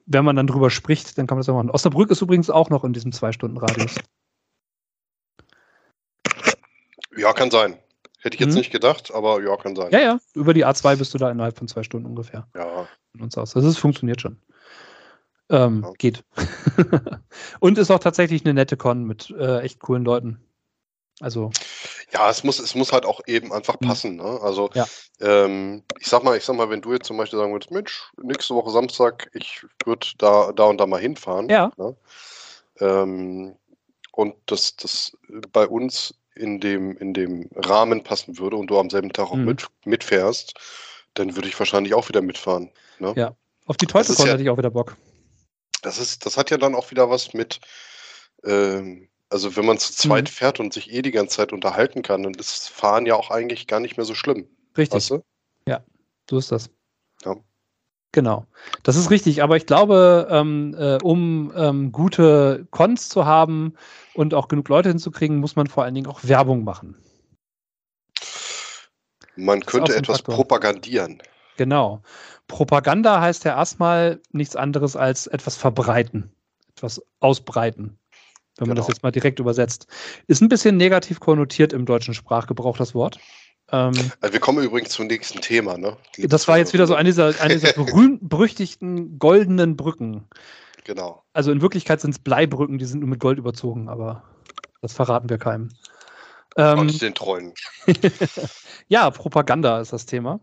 wenn man dann drüber spricht, dann kann man das ja machen. Osnabrück ist übrigens auch noch in diesem Zwei-Stunden-Radius. Ja, kann sein. Hätte ich jetzt Mhm. nicht gedacht, aber ja, kann sein. Ja, ja, über die A2 bist du da innerhalb von zwei Stunden ungefähr Ja. von uns aus. Also es funktioniert schon. Ähm, Ja. Geht. Und ist auch tatsächlich eine nette Con mit äh, echt coolen Leuten. Also, Ja, es muss, es muss halt auch eben einfach Mhm. passen. Ne? Also Ja. ähm, ich sag mal, ich sag mal, wenn du jetzt zum Beispiel sagen würdest, Mensch, nächste Woche Samstag, ich würde da, da und da mal hinfahren. ja, Ne? Ähm, und das, das bei uns in dem, in dem Rahmen passen würde und du am selben Tag auch Mhm. mit, mitfährst, dann würde ich wahrscheinlich auch wieder mitfahren. Ne? Ja. auf die Teufelcon ja- hätte ich auch wieder Bock. Das ist, das hat ja dann auch wieder was mit, ähm, also wenn man zu zweit Mhm. fährt und sich eh die ganze Zeit unterhalten kann, dann ist Fahren ja auch eigentlich gar nicht mehr so schlimm. Richtig, Weißt du? so ist das. Ja. Genau. Das ist richtig, aber ich glaube, ähm, äh, um ähm, gute Cons zu haben und auch genug Leute hinzukriegen, muss man vor allen Dingen auch Werbung machen. Man auch könnte etwas Faktor. propagandieren. Genau. Propaganda heißt ja erstmal nichts anderes als etwas verbreiten, etwas ausbreiten, wenn man das Genau. jetzt mal direkt übersetzt. Ist ein bisschen negativ konnotiert im deutschen Sprachgebrauch, das Wort. Ähm, Also wir kommen übrigens zum nächsten Thema, ne? Das war jetzt wieder so eine dieser, eine dieser berühmt-berüchtigten goldenen Brücken. Genau. Also in Wirklichkeit sind es Bleibrücken, die sind nur mit Gold überzogen, aber das verraten wir keinem. Ähm, Und den Treuen. ja, Propaganda ist das Thema.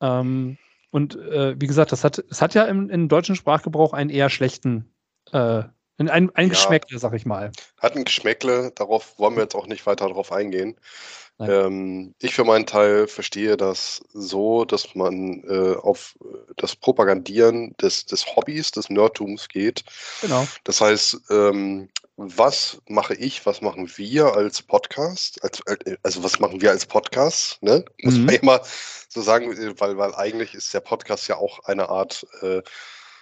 Ähm, und äh, wie gesagt, das hat, es hat ja im, im deutschen Sprachgebrauch einen eher schlechten, äh, ein, ein Ja. Geschmäckle, sag ich mal. Hat ein Geschmäckle, darauf wollen wir jetzt auch nicht weiter drauf eingehen. Ähm, ich für meinen Teil verstehe das so, dass man äh, auf das Propagandieren des, des Hobbys, des Nerdtums geht. Genau. Das heißt, ähm, was mache ich, was machen wir als Podcast? Als, äh, also was machen wir als Podcast? Ne? Muss Mhm. man immer so sagen, weil, weil eigentlich ist der Podcast ja auch eine Art äh,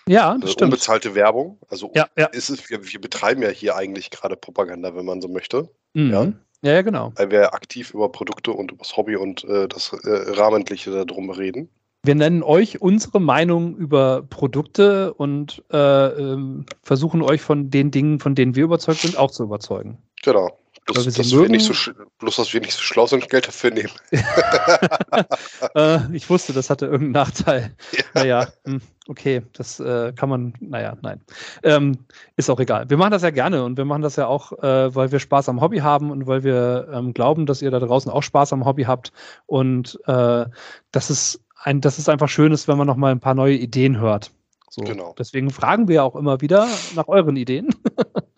Ja, äh, das stimmt. unbezahlte Werbung. Also Ja, ja. ist es, wir, wir betreiben ja hier eigentlich gerade Propaganda, wenn man so möchte, Mhm. ja. ja, ja, genau. weil wir aktiv über Produkte und über das Hobby und äh, das äh, Rahmentliche darum reden. Wir nennen euch unsere Meinung über Produkte und äh, ähm, versuchen euch von den Dingen, von denen wir überzeugt sind, auch zu überzeugen. Genau. Bloß, wir dass wir nicht so, bloß, dass wir nicht so schlau sind Geld dafür nehmen. äh, ich wusste, das hatte irgendeinen Nachteil. Ja. Naja, hm, okay, das äh, kann man, naja, nein. Ähm, ist auch egal. Wir machen das ja gerne und wir machen das ja auch, äh, weil wir Spaß am Hobby haben und weil wir ähm, glauben, dass ihr da draußen auch Spaß am Hobby habt und äh, dass es ein, dass es einfach schön ist, wenn man nochmal ein paar neue Ideen hört. So. Genau. Deswegen fragen wir auch immer wieder nach euren Ideen.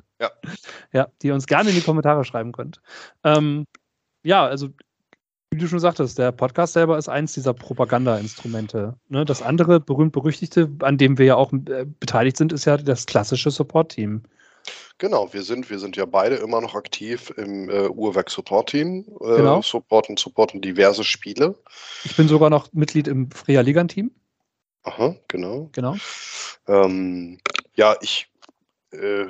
Ja. Die ihr uns gerne in die Kommentare schreiben könnt. Ähm, ja, also wie du schon sagtest, der Podcast selber ist eins dieser Propaganda-Instrumente. Ne? Das andere berühmt-berüchtigte, an dem wir ja auch äh, beteiligt sind, ist ja das klassische Support-Team. Genau, wir sind, wir sind ja beide immer noch aktiv im äh, Uhrwerk Support Team. Äh, Genau. Supporten, supporten diverse Spiele. Ich bin sogar noch Mitglied im Freya Ligan-Team. Aha, genau. Genau. Ähm, ja, ich äh,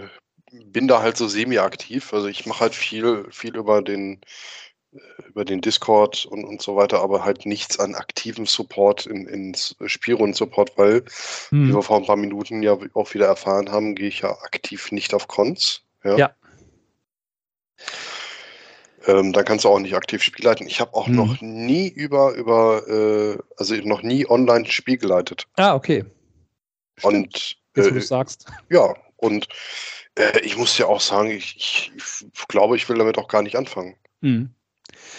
bin da halt so semi-aktiv. Also ich mache halt viel, viel über den äh, über den Discord und, und so weiter, aber halt nichts an aktivem Support in, ins Spielrunden-Support, weil, wie Hm. wir vor ein paar Minuten ja auch wieder erfahren haben, gehe ich ja aktiv nicht auf Cons. Ja. Ja. Ähm, dann kannst du auch nicht aktiv Spiel leiten. Ich habe auch Mhm. noch nie über, über äh, also noch nie online Spiel geleitet. Ah, okay. Stimmt, Und jetzt, wo du äh, es sagst. ja, und äh, ich muss ja auch sagen, ich, ich, ich glaube, ich will damit auch gar nicht anfangen. Hm.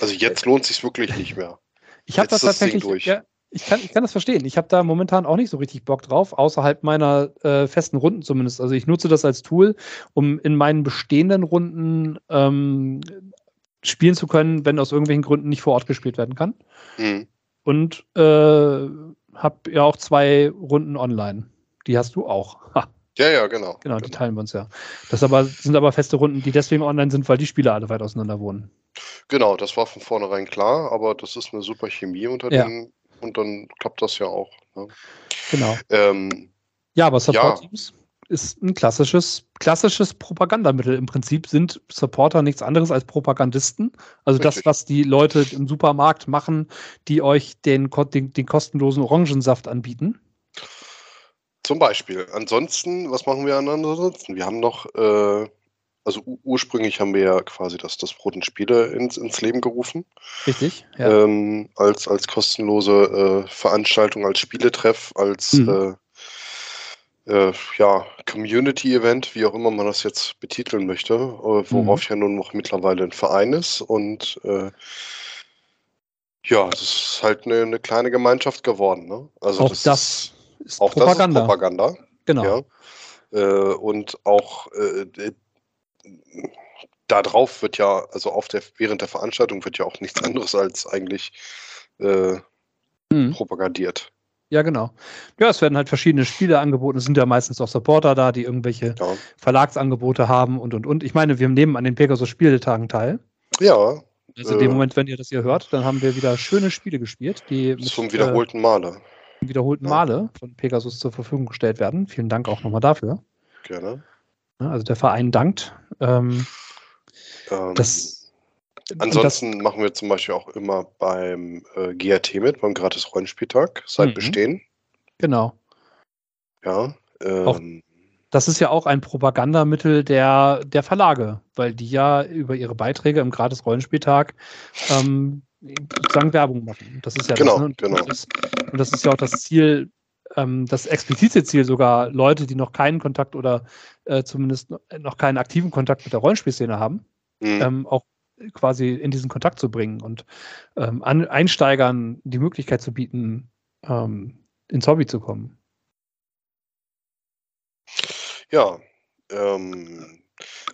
Also jetzt lohnt sich wirklich nicht mehr. Ich habe das tatsächlich, durch. ja, ich kann, ich kann das verstehen. Ich habe da momentan auch nicht so richtig Bock drauf, außerhalb meiner äh, festen Runden zumindest. Also ich nutze das als Tool, um in meinen bestehenden Runden ähm, spielen zu können, wenn aus irgendwelchen Gründen nicht vor Ort gespielt werden kann. Hm. Und äh, habe ja auch zwei Runden online. Die hast du auch. Ha, Ja, ja, genau. genau, die teilen wir uns ja. Das aber, sind aber feste Runden, die deswegen online sind, weil die Spieler alle weit auseinander wohnen. Genau, das war von vornherein klar, aber das ist eine super Chemie unter Ja. den und dann klappt das ja auch. Ne? Genau. Ähm, Ja, aber Support Teams ist ein klassisches, klassisches Propagandamittel. Im Prinzip sind Supporter nichts anderes als Propagandisten. Also das, Richtig. was die Leute im Supermarkt machen, die euch den, den, den kostenlosen Orangensaft anbieten. Zum Beispiel. Ansonsten, was machen wir ansonsten? Wir haben noch, äh, also ursprünglich haben wir ja quasi das, das Brot und Spiele ins, ins Leben gerufen, Richtig? Ja. ähm, als, als kostenlose äh, Veranstaltung, als Spieletreff, als Mhm. äh, äh, ja, Community-Event, wie auch immer man das jetzt betiteln möchte, äh, worauf Mhm. ja nun noch mittlerweile ein Verein ist und äh, ja, es ist halt eine, eine kleine Gemeinschaft geworden. Ne? Also auch das, das ist auch Propaganda. das ist Propaganda. genau. Ja. Äh, und auch äh, d- da drauf wird ja, also auf der, während der Veranstaltung wird ja auch nichts anderes als eigentlich äh, Mhm. propagandiert. Ja, genau. Ja, es werden halt verschiedene Spiele angeboten. Es sind ja meistens auch Supporter da, die irgendwelche Ja, Verlagsangebote haben und und und. Ich meine, wir nehmen an den Pegasus Spieletagen teil. ja Also in dem Äh. Moment, wenn ihr das hier hört, dann haben wir wieder schöne Spiele gespielt, die mit, zum äh, wiederholten Male. Wiederholten. Male von Pegasus zur Verfügung gestellt werden. Vielen Dank auch nochmal dafür. Gerne. Also der Verein dankt. Ähm, Ähm, das, ansonsten machen wir zum Beispiel auch immer beim äh, GRT mit, beim Gratis Rollenspieltag, seit Mhm. Bestehen. genau. Ja. Auch- Ähm, Das ist ja auch ein Propagandamittel der, der Verlage, weil die ja über ihre Beiträge im Gratis Rollenspieltag ähm, sozusagen Werbung machen. Das ist ja Genau, das, ne? und, genau. Das ist, und das ist ja auch das Ziel, ähm, das explizite Ziel sogar, Leute, die noch keinen Kontakt oder äh, zumindest no- noch keinen aktiven Kontakt mit der Rollenspielszene haben, mh. ähm, auch quasi in diesen Kontakt zu bringen und ähm, an, Einsteigern die Möglichkeit zu bieten, ähm, ins Hobby zu kommen. Ja, ähm,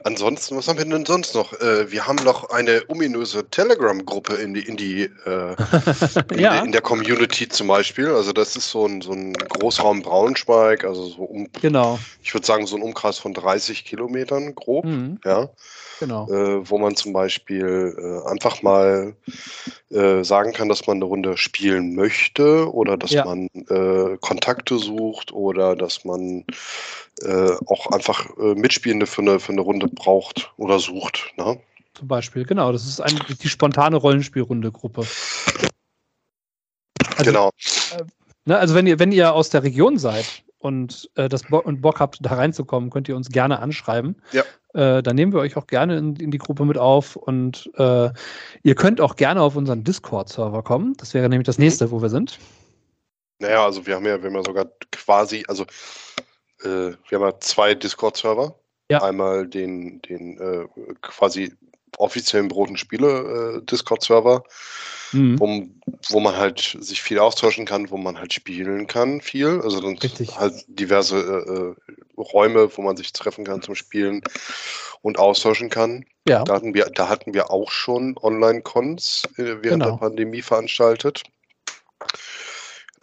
ansonsten, was haben wir denn sonst noch? Äh, wir haben noch eine ominöse Telegram-Gruppe in die, in die, äh, in, ja, der, in der Community zum Beispiel. Also das ist so ein, so ein Großraum Braunschweig, also so um, genau. ich würde sagen, so ein Umkreis von 30 Kilometern grob, Mhm, ja, genau. äh, wo man zum Beispiel äh, einfach mal äh, sagen kann, dass man eine Runde spielen möchte oder dass Ja. man äh, Kontakte sucht oder dass man äh, auch einfach äh, Mitspielende für eine, für eine Runde braucht oder sucht. Ne? Zum Beispiel, genau. Das ist eine, die spontane Rollenspielrunde-Gruppe. Also, genau. Ne, also wenn ihr, wenn ihr aus der Region seid und, äh, das Bo und Bock habt, da reinzukommen, könnt ihr uns gerne anschreiben. Ja. Äh, dann nehmen wir euch auch gerne in, in die Gruppe mit auf und äh, ihr könnt auch gerne auf unseren Discord-Server kommen. Das wäre nämlich das Mhm. nächste, wo wir sind. Naja, also wir haben ja, wir haben ja sogar quasi, also äh, wir haben ja zwei Discord-Server. Ja. Einmal den, den äh, quasi offiziellen Brot- und Spiele-Discord-Server, Mhm. wo, wo man halt sich viel austauschen kann, wo man halt spielen kann, viel. Also dann halt diverse äh, äh, Räume, wo man sich treffen kann zum Spielen und austauschen kann. Ja, Da hatten wir, da hatten wir auch schon Online-Cons äh, während Genau. der Pandemie veranstaltet.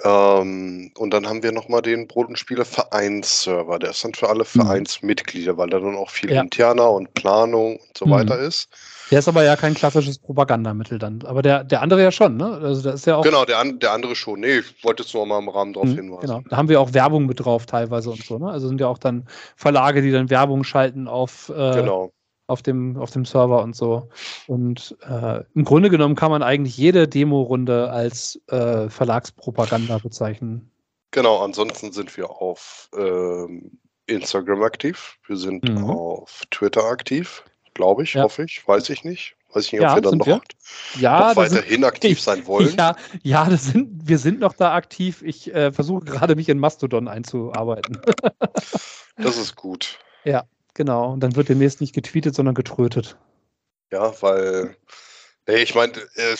Ähm, und dann haben wir nochmal den Brot- und Spiele-Vereinsserver. Der ist dann für alle Vereinsmitglieder, weil da dann auch viel Mhm. Ja. interner und Planung und so Mhm. weiter ist. der ist aber ja kein klassisches Propagandamittel dann. Aber der, der andere ja schon, ne? Also da ist ja auch. Genau, der, an, der andere schon. Nee, ich wollte jetzt nur mal im Rahmen drauf Mhm, hinweisen. Genau. Da haben wir auch Werbung mit drauf teilweise und so, ne? Also sind ja auch dann Verlage, die dann Werbung schalten auf, äh, Genau. Auf, dem, auf dem Server und so. Und äh, im Grunde genommen kann man eigentlich jede Demo-Runde als äh, Verlagspropaganda bezeichnen. Genau, ansonsten sind wir auf ähm, Instagram aktiv. Wir sind Mhm. auf Twitter aktiv, glaube ich, Ja. hoffe ich. Weiß ich nicht. Weiß ich nicht, Ja, ob wir dann noch, wir. Ja, noch da sind, weiterhin aktiv sein wollen. ja, ja das sind, wir sind noch da aktiv. Ich äh, versuche gerade, mich in Mastodon einzuarbeiten. Das ist gut. genau. Und dann wird demnächst nicht getweetet, sondern getrötet. Ja, weil, nee, ich meine, äh,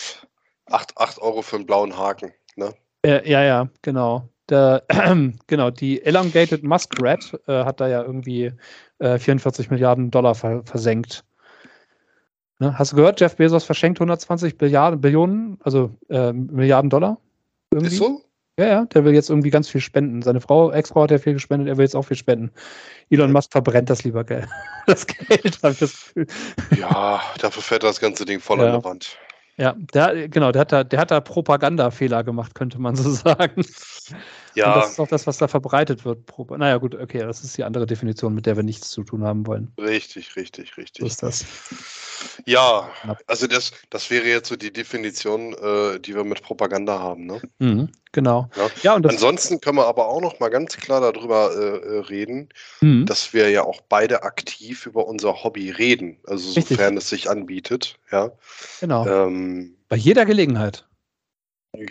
8, 8 Euro für einen blauen Haken. Ne? Äh, ja, ja, genau. Der, genau, die Elongated Muskrat äh, hat da ja irgendwie äh, 44 Milliarden Dollar ver versenkt. Ne? Hast du gehört, Jeff Bezos verschenkt 120 Billiarden, Billionen, also äh, Milliarden Dollar? Irgendwie? Ist so? Ja, ja, der will jetzt irgendwie ganz viel spenden. Seine Frau, Ex-Frau hat ja viel gespendet, er will jetzt auch viel spenden. Elon Musk verbrennt das lieber Geld. Das Geld, habe ich das Gefühl. Ja, dafür fährt das ganze Ding voll Ja. an der Wand. Ja, der, genau, der hat da, der hat da Propagandafehler gemacht, könnte man so sagen. Und Ja, das ist auch das, was da verbreitet wird. Naja, gut, okay, das ist die andere Definition, mit der wir nichts zu tun haben wollen. richtig, richtig, So richtig. ist das. Ja, also das, das wäre jetzt so die Definition, äh, die wir mit Propaganda haben. Ne? Mhm, genau. Ja. Ja, und. Ansonsten können wir aber auch noch mal ganz klar darüber äh, äh, reden, Mhm, dass wir ja auch beide aktiv über unser Hobby reden, also Richtig. sofern es sich anbietet. Ja, genau. ähm, Bei jeder Gelegenheit.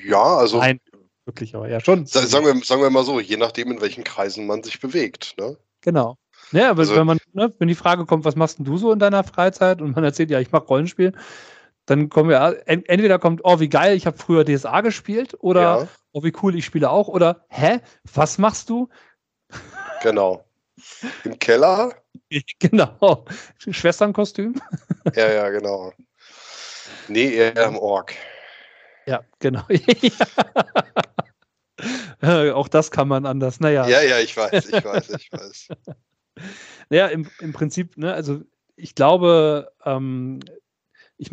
ja also Nein, wirklich, aber ja, schon. sa- sagen, wir, sagen wir mal so, je nachdem, in welchen Kreisen man sich bewegt. Ne? Genau. Ja, aber Also- wenn man, ne, wenn die Frage kommt, was machst denn du so in deiner Freizeit und man erzählt, ja, ich mache Rollenspiel, dann kommen wir, en- entweder kommt, oh, wie geil, ich habe früher DSA gespielt oder Ja, oh, wie cool, ich spiele auch oder hä, was machst du? genau. Im Keller? genau. Schwesternkostüm? Ja, ja, genau. Nee, eher im Org. Ja, genau. Ja. auch das kann man anders. Naja, Ja, ja, ich weiß, ich weiß, ich weiß. naja im, im Prinzip, ne, also ich glaube, ähm, ich,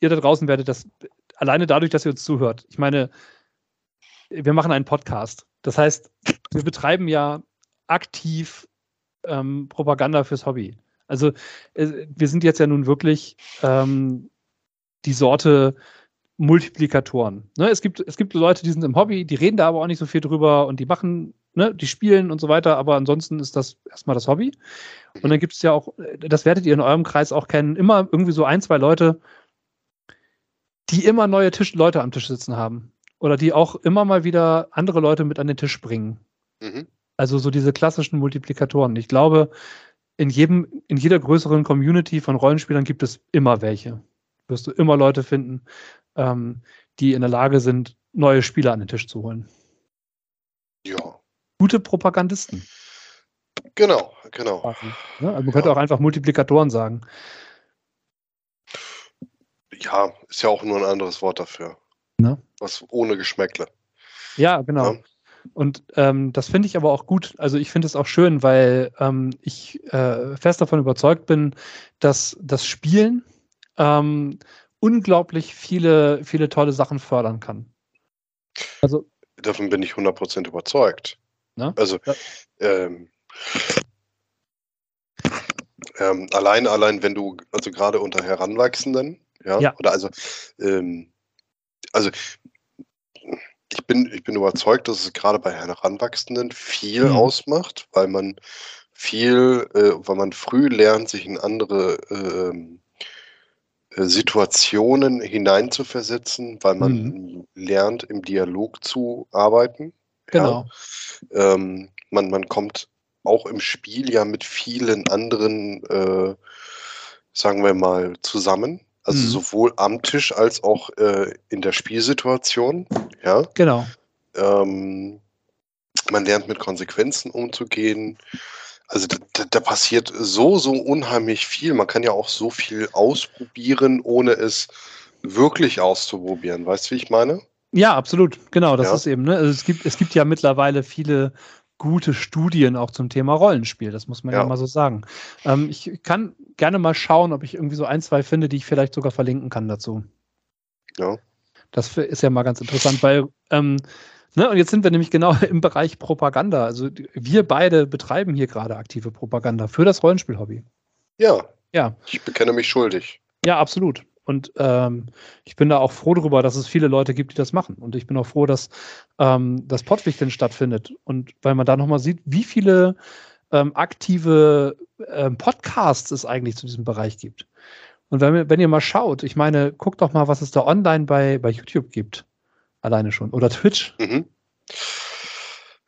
ihr da draußen werdet das alleine dadurch, dass ihr uns zuhört. Ich meine, wir machen einen Podcast. Das heißt, wir betreiben ja aktiv ähm, Propaganda fürs Hobby. Also äh, wir sind jetzt ja nun wirklich ähm, die Sorte Multiplikatoren. Ne? Es, gibt, es gibt Leute, die sind im Hobby, die reden da aber auch nicht so viel drüber und die machen, ne, die spielen und so weiter, aber ansonsten ist das erstmal das Hobby. Und dann gibt es ja auch, das werdet ihr in eurem Kreis auch kennen, immer irgendwie so ein, zwei Leute, die immer neue Tisch, Leute am Tisch sitzen haben. Oder die auch immer mal wieder andere Leute mit an den Tisch bringen. Mhm. Also so diese klassischen Multiplikatoren. Ich glaube, in jedem, in jeder größeren Community von Rollenspielern gibt es immer welche. Wirst du immer Leute finden, ähm, die in der Lage sind, neue Spieler an den Tisch zu holen. Ja, Gute Propagandisten. genau, genau. Ne? Also man könnte auch einfach Multiplikatoren sagen. Ja, ist ja auch nur ein anderes Wort dafür. Ne? Was ohne Geschmäckle. Ja, genau. Ja. Und ähm, das finde ich aber auch gut. Also ich finde es auch schön, weil ähm, ich äh, fest davon überzeugt bin, dass das Spielen ähm, unglaublich viele, viele tolle Sachen fördern kann. Also, Davon bin ich 100% überzeugt. Ne? Also, Ja. ähm, ähm, allein, allein, wenn du, also gerade unter Heranwachsenden, ja, Ja. oder also, ähm, also, ich bin, ich bin überzeugt, dass es gerade bei Heranwachsenden viel Mhm. ausmacht, weil man viel, äh, weil man früh lernt, sich in andere ähm, äh, Situationen hineinzuversetzen, weil man Mhm. lernt, im Dialog zu arbeiten. genau. Ja. Ähm, man, man kommt auch im Spiel ja mit vielen anderen äh, sagen wir mal, zusammen. Also Mhm. sowohl am Tisch als auch äh, in der Spielsituation. Ja. Genau. Ähm, man lernt mit Konsequenzen umzugehen. Also da, da, passiert so, so unheimlich viel. Man kann ja auch so viel ausprobieren, ohne es wirklich auszuprobieren. Weißt du, wie ich meine? Ja, absolut. Genau, das Ja. ist eben, ne? Also es gibt, es gibt ja mittlerweile viele gute Studien auch zum Thema Rollenspiel, das muss man ja, Ja. mal so sagen. Ähm, ich kann gerne mal schauen, ob ich irgendwie so ein, zwei finde, die ich vielleicht sogar verlinken kann dazu. Ja. Das ist ja mal ganz interessant, weil, ähm, ne, und jetzt sind wir nämlich genau im Bereich Propaganda. Also wir beide betreiben hier gerade aktive Propaganda für das Rollenspiel-Hobby. Ja. Ja. Ich bekenne mich schuldig. Ja, absolut. Und ähm, ich bin da auch froh darüber, dass es viele Leute gibt, die das machen. Und ich bin auch froh, dass ähm, das Pottwichteln stattfindet. Und weil man da nochmal sieht, wie viele ähm, aktive ähm, Podcasts es eigentlich zu diesem Bereich gibt. Und wenn, ihr- wenn ihr mal schaut, ich meine, guckt doch mal, was es da online bei, bei YouTube gibt. Alleine schon. Oder Twitch. Mhm.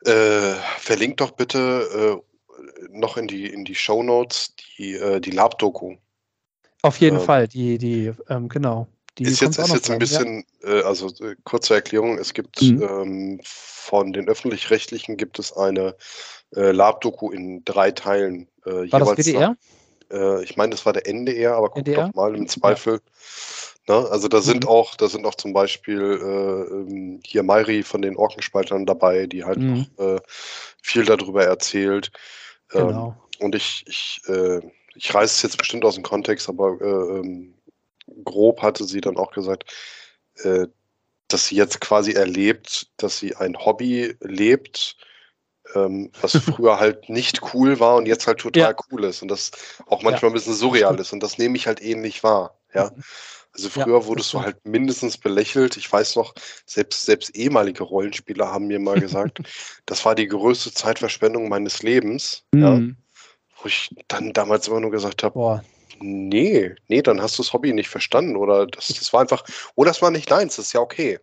Äh, verlinkt doch bitte äh, noch in die, in die Show Notes die, äh, die Lab-Doku. Auf jeden Ähm, Fall. Die, die, ähm, genau. Die Ist jetzt, ist jetzt ein rein, bisschen, äh, also äh, kurze Erklärung, es gibt Mhm. ähm, von den öffentlich-rechtlichen gibt es eine äh, Lab-Doku in drei Teilen. Ja. War das WDR? Nach, ich meine, das war der NDR, aber guck NDR? doch mal im Zweifel. Ne? Also da sind Mhm. auch, da sind auch zum Beispiel äh, ähm, hier Mairi von den Orkenspaltern dabei, die halt Mhm. noch äh, viel darüber erzählt. Ähm, Genau. und ich, ich, äh, ich reiße es jetzt bestimmt aus dem Kontext, aber äh, ähm, grob hatte sie dann auch gesagt, äh, dass sie jetzt quasi erlebt, dass sie ein Hobby lebt, ähm, was früher halt nicht cool war und jetzt halt total Ja. cool ist und das auch manchmal ein bisschen surreal ist und das nehme ich halt ähnlich wahr. Ja. Also Ja, früher das wurdest du halt mindestens belächelt. Ich weiß noch, selbst, selbst ehemalige Rollenspieler haben mir mal gesagt, das war die größte Zeitverschwendung meines Lebens. Ja, Mhm. wo ich dann damals immer nur gesagt habe, nee, nee, dann hast du das Hobby nicht verstanden oder das, das war einfach, oder das war nicht deins, das ist ja okay.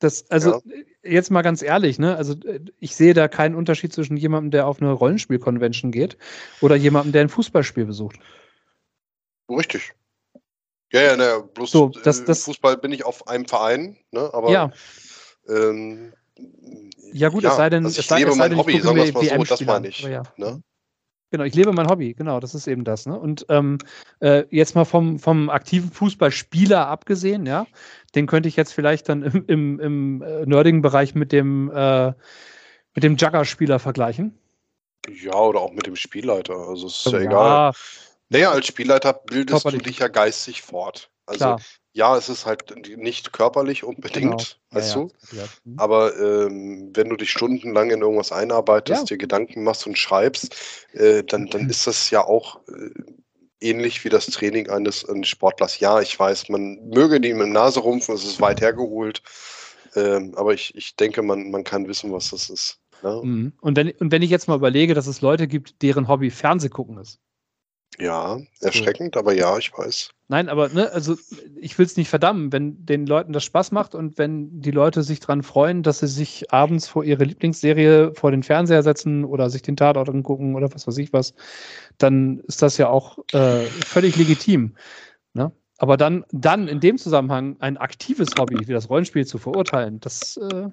Das, also jetzt mal ganz ehrlich, ne? Also äh, ich sehe da keinen Unterschied zwischen jemandem, der auf eine Rollenspiel-Convention geht oder jemandem, der ein Fußballspiel besucht. Richtig. Ja, ja, ne, bloß So, das- äh, das- Fußball bin ich auf einem Verein, ne, aber ja, ähm, ja gut, es sei denn, also es ich sei, lebe es sei mein denn, Hobby, sagen wir es mal so, das meine ich. Aber ja. Ne? Genau, ich lebe mein Hobby, genau, das ist eben das. Ne? Und ähm, äh, jetzt mal vom, vom aktiven Fußballspieler abgesehen, ja, den könnte ich jetzt vielleicht dann im, im, im äh, nerdigen Bereich mit dem, äh, mit dem Jugger-Spieler vergleichen. Ja, oder auch mit dem Spielleiter, also es ist ja, Ja, egal. Naja, als Spielleiter bildest Körperlich. du dich ja geistig fort. Also klar. ja, es ist halt nicht körperlich unbedingt, Genau. weißt ja, du? Ja. Mhm. Aber ähm, wenn du dich stundenlang in irgendwas einarbeitest, Ja. dir Gedanken machst und schreibst, äh, dann, dann ist das ja auch äh, ähnlich wie das Training eines, eines Sportlers. Ja, ich weiß, man möge die mit dem Nase rumpfen, es ist weit hergeholt. Ähm, aber ich, ich denke, man, man kann wissen, was das ist. Ne? Mhm. Und, wenn, und wenn ich jetzt mal überlege, dass es Leute gibt, deren Hobby Fernsehgucken ist. Ja, erschreckend, aber ja, ich weiß. Nein, aber ne, also ich will es nicht verdammen, wenn den Leuten das Spaß macht und wenn die Leute sich dran freuen, dass sie sich abends vor ihre Lieblingsserie vor den Fernseher setzen oder sich den Tatort angucken oder was weiß ich was, dann ist das ja auch äh, völlig legitim. Ne? Aber dann, dann in dem Zusammenhang ein aktives Hobby wie das Rollenspiel zu verurteilen, das äh,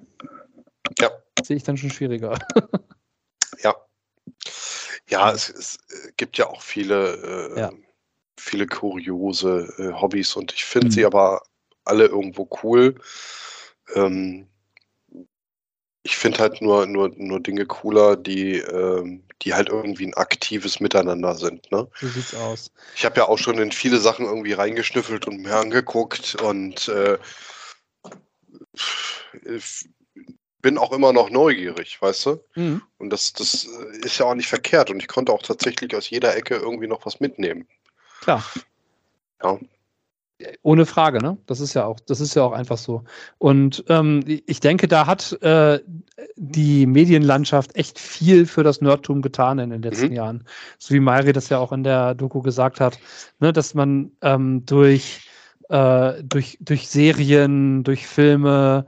Ja. sehe ich dann schon schwieriger. Ja. Ja, es, es äh, gibt ja auch viele, äh, Ja. viele kuriose äh, Hobbys und ich finde Mhm. sie aber alle irgendwo cool. Ähm, ich finde halt nur, nur, nur Dinge cooler, die, ähm, die halt irgendwie ein aktives Miteinander sind. Ne? So sieht's aus. Ich habe ja auch schon in viele Sachen irgendwie reingeschnüffelt und mir angeguckt und äh, f- bin auch immer noch neugierig, weißt du? Mhm. Und das, das äh, ist ja auch nicht verkehrt. Und ich konnte auch tatsächlich aus jeder Ecke irgendwie noch was mitnehmen. Klar. Ja. Ohne Frage, ne? Das ist ja auch, das ist ja auch einfach so. Und ähm, ich denke, da hat äh, die Medienlandschaft echt viel für das Nerdtum getan in den letzten Mhm. Jahren. So wie Mairi das ja auch in der Doku gesagt hat, ne, dass man ähm, durch, äh, durch, durch Serien, durch Filme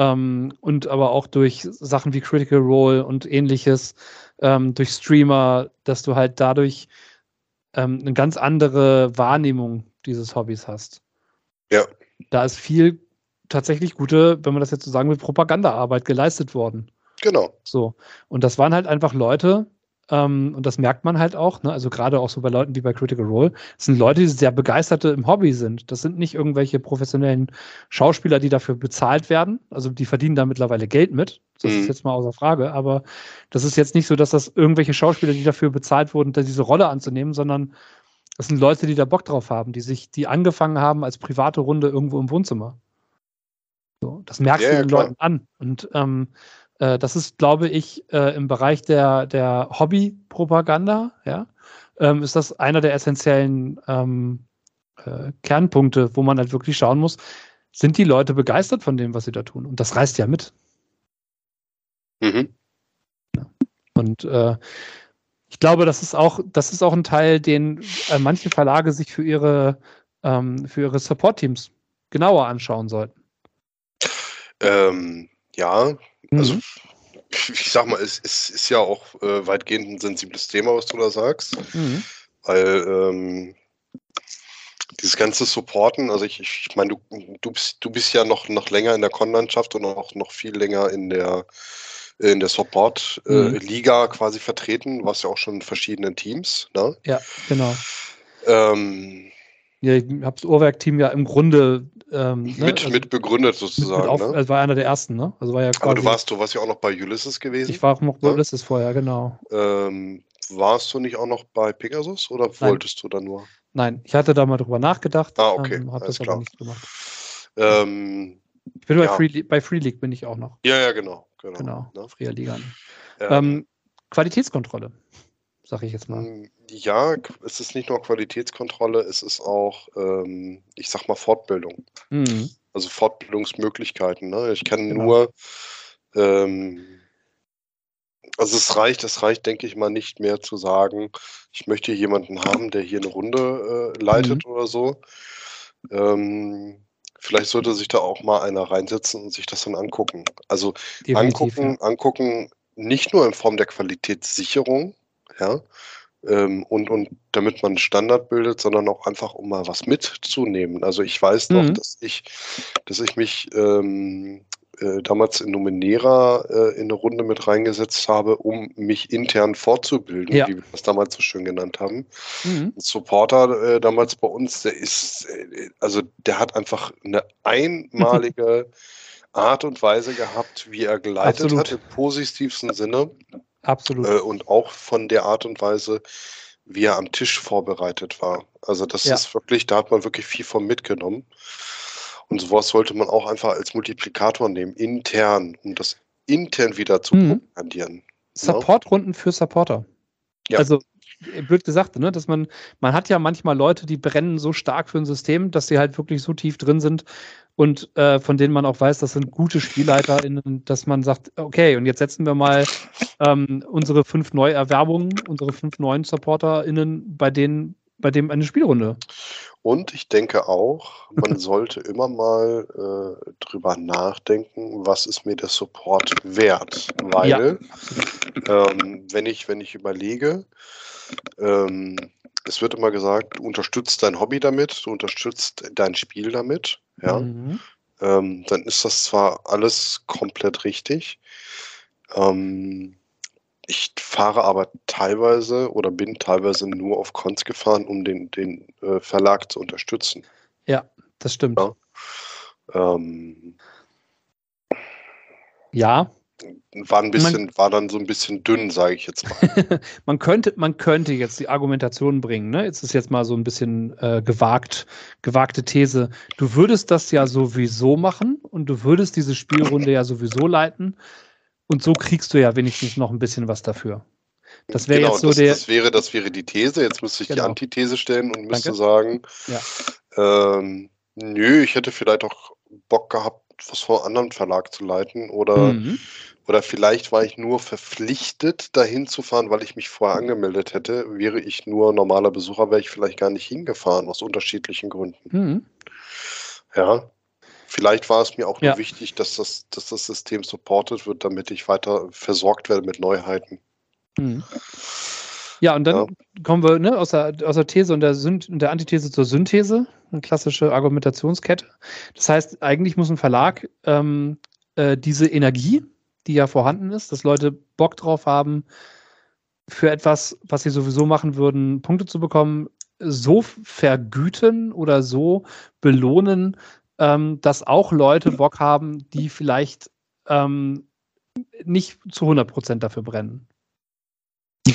ähm, und aber auch durch Sachen wie Critical Role und ähnliches, ähm, durch Streamer, dass du halt dadurch ähm, eine ganz andere Wahrnehmung dieses Hobbys hast. Ja. Da ist viel tatsächlich gute, wenn man das jetzt so sagen will, Propagandaarbeit geleistet worden. Genau. So. Und das waren halt einfach Leute, ähm, und das merkt man halt auch, ne? also gerade auch so bei Leuten wie bei Critical Role, das sind Leute, die sehr begeisterte im Hobby sind. Das sind nicht irgendwelche professionellen Schauspieler, die dafür bezahlt werden. Also die verdienen da mittlerweile Geld mit. Das mhm. ist jetzt mal außer Frage. Aber das ist jetzt nicht so, dass das irgendwelche Schauspieler, die dafür bezahlt wurden, diese Rolle anzunehmen, sondern das sind Leute, die da Bock drauf haben, die sich, die angefangen haben als private Runde irgendwo im Wohnzimmer. So, das merkst ja, du den ja, Leuten an. Und ähm, äh, das ist, glaube ich, äh, im Bereich der, der Hobby-Propaganda, ja, ähm, ist das einer der essentiellen ähm, äh, Kernpunkte, wo man halt wirklich schauen muss, sind die Leute begeistert von dem, was sie da tun? Und das reißt ja mit. Mhm. Und äh, ich glaube, das ist auch, das ist auch ein Teil, den äh, manche Verlage sich für ihre, ähm, für ihre Support-Teams genauer anschauen sollten. Ähm, ja, also mhm. ich sag mal, es, es ist ja auch äh, weitgehend ein sensibles Thema, was du da sagst. Mhm. Weil ähm, dieses ganze Supporten, also ich, ich meine, du, du, bist, du bist ja noch, noch länger in der Con-Landschaft und auch noch viel länger in der in der Support-Liga äh, mhm. quasi vertreten, warst ja auch schon in verschiedenen Teams. Ne? Ja, genau. Ähm, ja, ich habe das Uhrwerk-Team ja im Grunde ähm, ne? mit, also, mit begründet sozusagen. Mit auf, ne? Also war einer der ersten, ne? Also war ja quasi, Aber du warst, du warst ja auch noch bei Ulysses gewesen. Ich war auch noch bei ja? Ulysses vorher, genau. Ähm, warst du nicht auch noch bei Pegasus oder Nein. wolltest du da nur? Nein, ich hatte da mal drüber nachgedacht. Ah, okay. Ähm, habe das klar. aber nicht gemacht. Ähm, ich bin ja. bei, Free, bei Free League bin ich auch noch. Ja, ja, genau. Genau, genau ne? Liga. Ähm, Qualitätskontrolle sage ich jetzt mal. Hm, ja, es ist nicht nur Qualitätskontrolle, es ist auch, ähm, ich sag mal, Fortbildung. Mhm. Also Fortbildungsmöglichkeiten. Ne? Ich kann genau. nur, ähm, also es reicht, es reicht, denke ich mal, nicht mehr zu sagen, ich möchte jemanden haben, der hier eine Runde äh, leitet mhm. oder so. Ähm, vielleicht sollte sich da auch mal einer reinsetzen und sich das dann angucken. Also Definitiv, angucken, ja. angucken, nicht nur in Form der Qualitätssicherung, ja. Ähm, und, und damit man Standard bildet, sondern auch einfach, um mal was mitzunehmen. Also ich weiß noch, mhm. dass ich, dass ich mich ähm, äh, damals in Numenera äh, in eine Runde mit reingesetzt habe, um mich intern fortzubilden, ja. wie wir das damals so schön genannt haben. Mhm. Ein Supporter äh, damals bei uns, der ist, äh, also der hat einfach eine einmalige Art und Weise gehabt, wie er geleitet Absolut. hat, im positivsten Sinne. Absolut. Äh, und auch von der Art und Weise, wie er am Tisch vorbereitet war. Also das ja. ist wirklich, da hat man wirklich viel von mitgenommen. Und sowas sollte man auch einfach als Multiplikator nehmen, intern, um das intern wieder zu mhm. propagieren. Ne? Supportrunden für Supporter. Ja. Also blöd gesagt, ne, dass man, man hat ja manchmal Leute, die brennen so stark für ein System, dass sie halt wirklich so tief drin sind und äh, von denen man auch weiß, das sind gute SpielleiterInnen, dass man sagt, okay, und jetzt setzen wir mal ähm, unsere fünf Neuerwerbungen, unsere fünf neuen SupporterInnen bei denen, bei dem eine Spielrunde. Und ich denke auch, man sollte immer mal äh, drüber nachdenken, was ist mir der Support wert? Weil, ja. ähm, wenn ich, wenn ich überlege, ähm, es wird immer gesagt, du unterstützt dein Hobby damit, du unterstützt dein Spiel damit, ja. Mhm. Ähm, dann ist das zwar alles komplett richtig. Ähm, ich fahre aber teilweise oder bin teilweise nur auf Cons gefahren, um den, den äh, Verlag zu unterstützen. Ja, das stimmt. Ja. Ähm, ja war ein bisschen, man, war dann so ein bisschen dünn, sage ich jetzt mal. man könnte, man könnte jetzt die Argumentation bringen, ne? Jetzt ist jetzt mal so ein bisschen äh, gewagt, gewagte These. Du würdest das ja sowieso machen und du würdest diese Spielrunde ja sowieso leiten und so kriegst du ja wenigstens noch ein bisschen was dafür. Das wäre genau, jetzt so das, der. Das wäre, das wäre die These. Jetzt müsste ich genau. die Antithese stellen und müsste Danke. sagen, ja. ähm, nö, ich hätte vielleicht auch Bock gehabt, was vor einem anderen Verlag zu leiten oder mhm. Oder vielleicht war ich nur verpflichtet, dahin zu fahren, weil ich mich vorher angemeldet hätte. Wäre ich nur normaler Besucher, wäre ich vielleicht gar nicht hingefahren, aus unterschiedlichen Gründen. Mhm. Ja. Vielleicht war es mir auch ja. nur wichtig, dass das, dass das System supported wird, damit ich weiter versorgt werde mit Neuheiten. Mhm. Ja, und dann ja. kommen wir ne, aus, der, aus der These und der, Syn der Antithese zur Synthese, eine klassische Argumentationskette. Das heißt, eigentlich muss ein Verlag ähm, äh, diese Energie, die ja vorhanden ist, dass Leute Bock drauf haben, für etwas, was sie sowieso machen würden, Punkte zu bekommen, so vergüten oder so belohnen, ähm, dass auch Leute Bock haben, die vielleicht ähm, nicht zu 100 Prozent dafür brennen.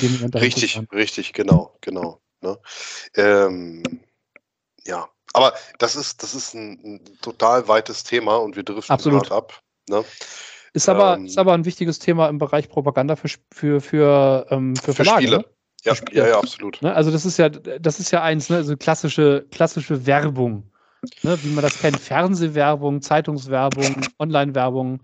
Richtig, richtig, genau, genau. Ne? Ähm, ja, aber das ist, das ist ein, ein, total weites Thema und wir driften gerade ab. Ne? Ist, aber, ähm, ist aber ein wichtiges Thema im Bereich Propaganda für, für, für, ähm, für, für Verlage. Spiele. Ne? Ja, Spiele. ja, ja, absolut. Ne? Also das ist ja, das ist ja eins, ne? also klassische, klassische Werbung. Ne? Wie man das kennt, Fernsehwerbung, Zeitungswerbung, Online-Werbung.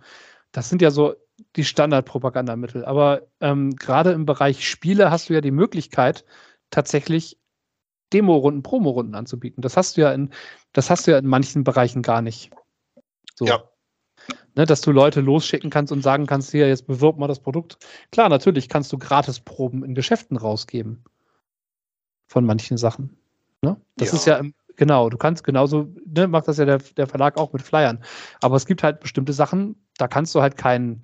Das sind ja so die Standardpropagandamittel. Aber ähm, gerade im Bereich Spiele hast du ja die Möglichkeit, tatsächlich Demo-Runden, Promo-Runden anzubieten. Das hast du ja in, das hast du ja in manchen Bereichen gar nicht. So. Ja. Ne, dass du Leute losschicken kannst und sagen kannst, hier, jetzt bewirb mal das Produkt. Klar, natürlich kannst du Gratisproben in Geschäften rausgeben. Von manchen Sachen. Ne? Das ja. ist ja im, Genau, du kannst genauso, ne, macht das ja der, der Verlag auch mit Flyern. Aber es gibt halt bestimmte Sachen, da kannst du halt kein,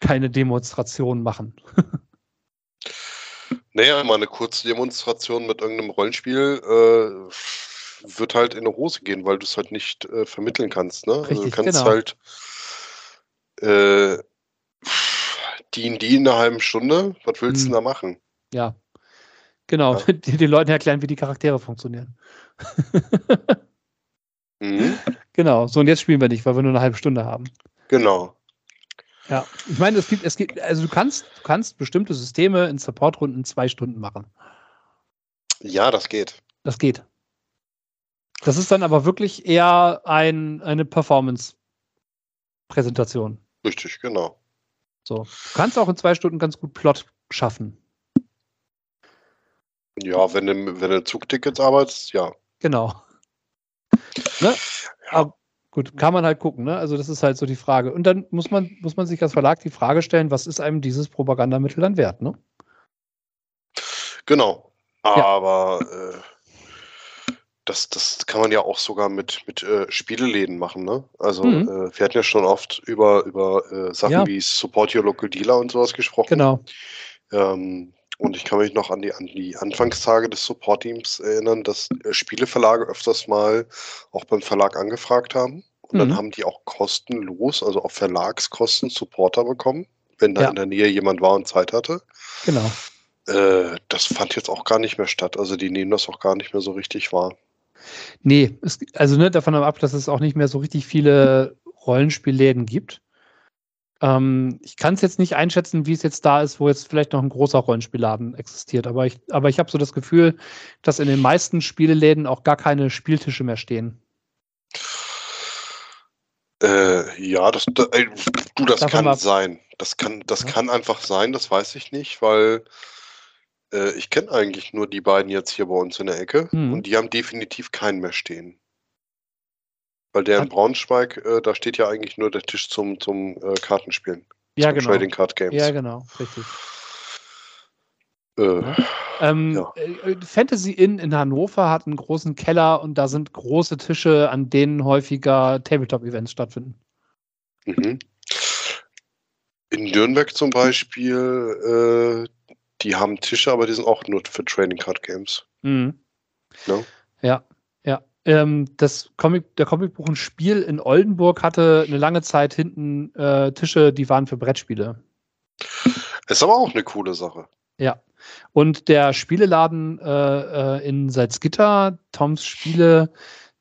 keine Demonstration machen. naja, mal eine kurze Demonstration mit irgendeinem Rollenspiel äh, wird halt in eine Hose gehen, weil du es halt nicht äh, vermitteln kannst. Ne? Richtig, also du kannst genau. halt äh, die, die in einer halben Stunde, was willst hm. du da machen? Ja, Genau, ja. den Leuten erklären, wie die Charaktere funktionieren. mhm. Genau, so und jetzt spielen wir nicht, weil wir nur eine halbe Stunde haben. Genau. Ja, ich meine, es gibt, es gibt, also du kannst, du kannst bestimmte Systeme in Supportrunden zwei Stunden machen. Ja, das geht. Das geht. Das ist dann aber wirklich eher ein, eine Performance-Präsentation. Richtig, genau. So. Du kannst auch in zwei Stunden ganz gut Plot schaffen. Ja, wenn du, wenn du Zugtickets arbeitest, ja. Genau. Ne? Ja. Gut, kann man halt gucken, ne? Also das ist halt so die Frage. Und dann muss man, muss man sich als Verlag die Frage stellen, was ist einem dieses Propagandamittel dann wert, ne? Genau. Aber ja. äh, das, das kann man ja auch sogar mit, mit äh, Spieleläden machen, ne? Also mhm. äh, wir hatten ja schon oft über, über äh, Sachen ja. wie Support Your Local Dealer und sowas gesprochen. Genau. Ähm, und ich kann mich noch an die, an die Anfangstage des Support-Teams erinnern, dass äh, Spieleverlage öfters mal auch beim Verlag angefragt haben. Und mhm. dann haben die auch kostenlos, also auf Verlagskosten, Supporter bekommen, wenn da ja. in der Nähe jemand war und Zeit hatte. Genau. Äh, das fand jetzt auch gar nicht mehr statt. Also die nehmen das auch gar nicht mehr so richtig wahr. Nee, es, also ne, davon ab, dass es auch nicht mehr so richtig viele Rollenspielläden gibt. Ähm, ich kann es jetzt nicht einschätzen, wie es jetzt da ist, wo jetzt vielleicht noch ein großer Rollenspielladen existiert. Aber ich, aber ich habe so das Gefühl, dass in den meisten Spieleläden auch gar keine Spieltische mehr stehen. Äh, ja, das, da, ey, du, das Davon kann sein. Das kann, das ja. kann einfach sein, das weiß ich nicht, weil äh, ich kenne eigentlich nur die beiden jetzt hier bei uns in der Ecke hm. und die haben definitiv keinen mehr stehen. Weil der in Braunschweig, äh, da steht ja eigentlich nur der Tisch zum, zum äh, Kartenspielen. Ja, genau. Trading Card Games. Ja, genau, richtig. Äh, ja. Ähm, ja. Äh, Fantasy Inn in Hannover hat einen großen Keller und da sind große Tische, an denen häufiger Tabletop-Events stattfinden. Mhm. In Nürnberg zum Beispiel, äh, die haben Tische, aber die sind auch nur für Trading Card Games. Mhm. No? Ja, ähm, das Comic, der Comicbuch ein Spiel in Oldenburg hatte eine lange Zeit hinten äh, Tische, die waren für Brettspiele. Ist aber auch eine coole Sache. Ja. Und der Spieleladen äh, äh, in Salzgitter, Toms Spiele,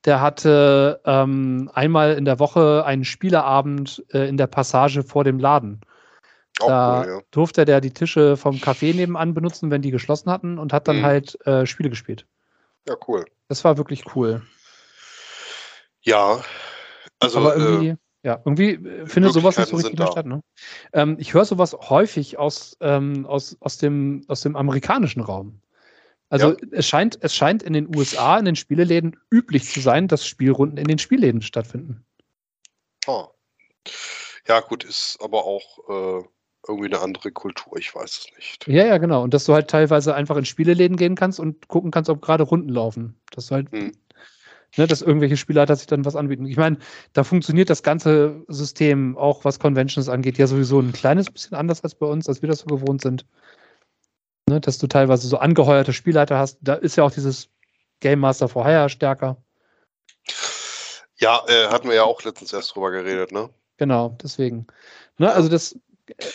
der hatte ähm, einmal in der Woche einen Spieleabend äh, in der Passage vor dem Laden. Da cool, ja. durfte der die Tische vom Café nebenan benutzen, wenn die geschlossen hatten und hat dann mhm. halt äh, Spiele gespielt. Ja, cool. Das war wirklich cool. Ja, also. Aber irgendwie, äh, ja, irgendwie äh, findet sowas nicht so richtig mehr statt. Ne? Ähm, ich höre sowas häufig aus, ähm, aus, aus, dem, aus dem amerikanischen Raum. Also ja. es, scheint, es scheint in den USA, in den Spieleläden üblich zu sein, dass Spielrunden in den Spielläden stattfinden. Oh. Ja, gut, ist aber auch, äh, irgendwie eine andere Kultur, ich weiß es nicht. Ja, ja, genau. Und dass du halt teilweise einfach in Spieleläden gehen kannst und gucken kannst, ob gerade Runden laufen. Dass du halt, Hm. Ne, dass irgendwelche Spielleiter sich dann was anbieten. Ich meine, da funktioniert das ganze System, auch was Conventions angeht, ja sowieso ein kleines bisschen anders als bei uns, als wir das so gewohnt sind. Ne, dass du teilweise so angeheuerte Spielleiter hast. Da ist ja auch dieses Game Master for Hire stärker. Ja, äh, hatten wir ja auch letztens erst drüber geredet, ne? Genau, deswegen. Ne, also das,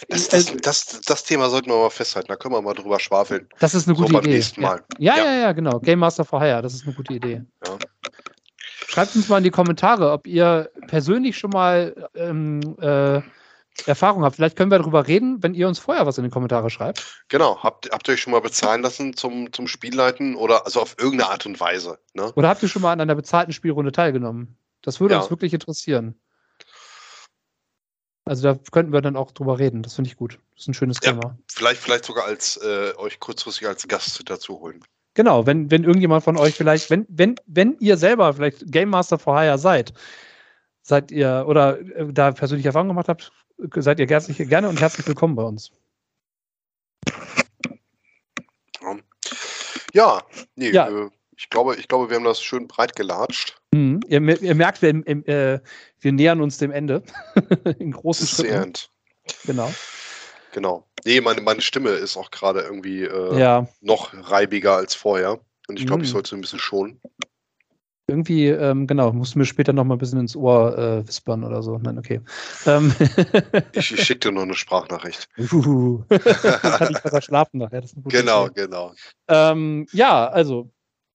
Das, äh, das, das, das Thema sollten wir mal festhalten, da können wir mal drüber schwafeln. das ist eine So gute beim Idee. nächsten Mal. Ja. Ja, Ja. ja, ja, genau. Game Master for Hire, das ist eine gute Idee. Ja. Schreibt uns mal in die Kommentare, ob ihr persönlich schon mal ähm, äh, Erfahrung habt. Vielleicht können wir darüber reden, wenn ihr uns vorher was in die Kommentare schreibt. Genau, habt, habt ihr euch schon mal bezahlen lassen zum, zum Spielleiten oder also auf irgendeine Art und Weise, ne? Oder habt ihr schon mal an einer bezahlten Spielrunde teilgenommen? Das würde Ja. uns wirklich interessieren. Also da könnten wir dann auch drüber reden. Das finde ich gut. Das ist ein schönes Ja. Thema. Vielleicht, vielleicht sogar als äh, euch kurzfristig als Gast dazu holen. Genau, wenn, wenn irgendjemand von euch vielleicht, wenn, wenn, wenn ihr selber vielleicht Game Master for Hire seid, seid ihr oder äh, da persönliche Erfahrungen gemacht habt, seid ihr herzlich, gerne und herzlich willkommen bei uns. Ja, nee, Ja. Äh, ich, glaube, ich glaube, wir haben das schön breit gelatscht. Mhm. Ihr, ihr merkt, wir, im, im, äh, wir nähern uns dem Ende. In großen Schritten. end. Genau. Genau. Nee, meine, meine Stimme ist auch gerade irgendwie äh, Ja, noch reibiger als vorher. Und ich glaube, ich Mm. sollte sie ein bisschen schonen. irgendwie, ähm, genau, musst du mir später noch mal ein bisschen ins Ohr äh, wispern oder so. Nein, okay. Ähm, Ich, ich schicke dir noch eine Sprachnachricht. Uhuhu. Dann kann ich besser schlafen nachher. Das Genau, Idee. genau. Ähm, ja, also,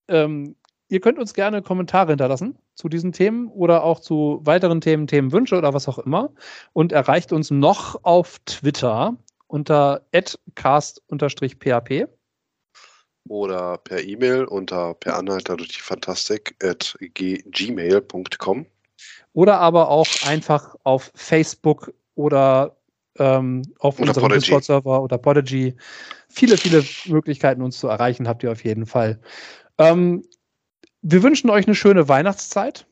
ähm, ihr könnt uns gerne Kommentare hinterlassen zu diesen Themen oder auch zu weiteren Themen, Themenwünsche oder was auch immer. Und erreicht uns noch auf Twitter unter cast-php Oder per E-Mail unter per Anhalter durch die Fantastik at gmail.com. oder aber auch einfach auf Facebook oder ähm, auf Oder unserem. Discord-Server oder Podigy. Viele, viele Möglichkeiten, uns zu erreichen, habt ihr auf jeden Fall. Ähm, wir wünschen euch eine schöne Weihnachtszeit.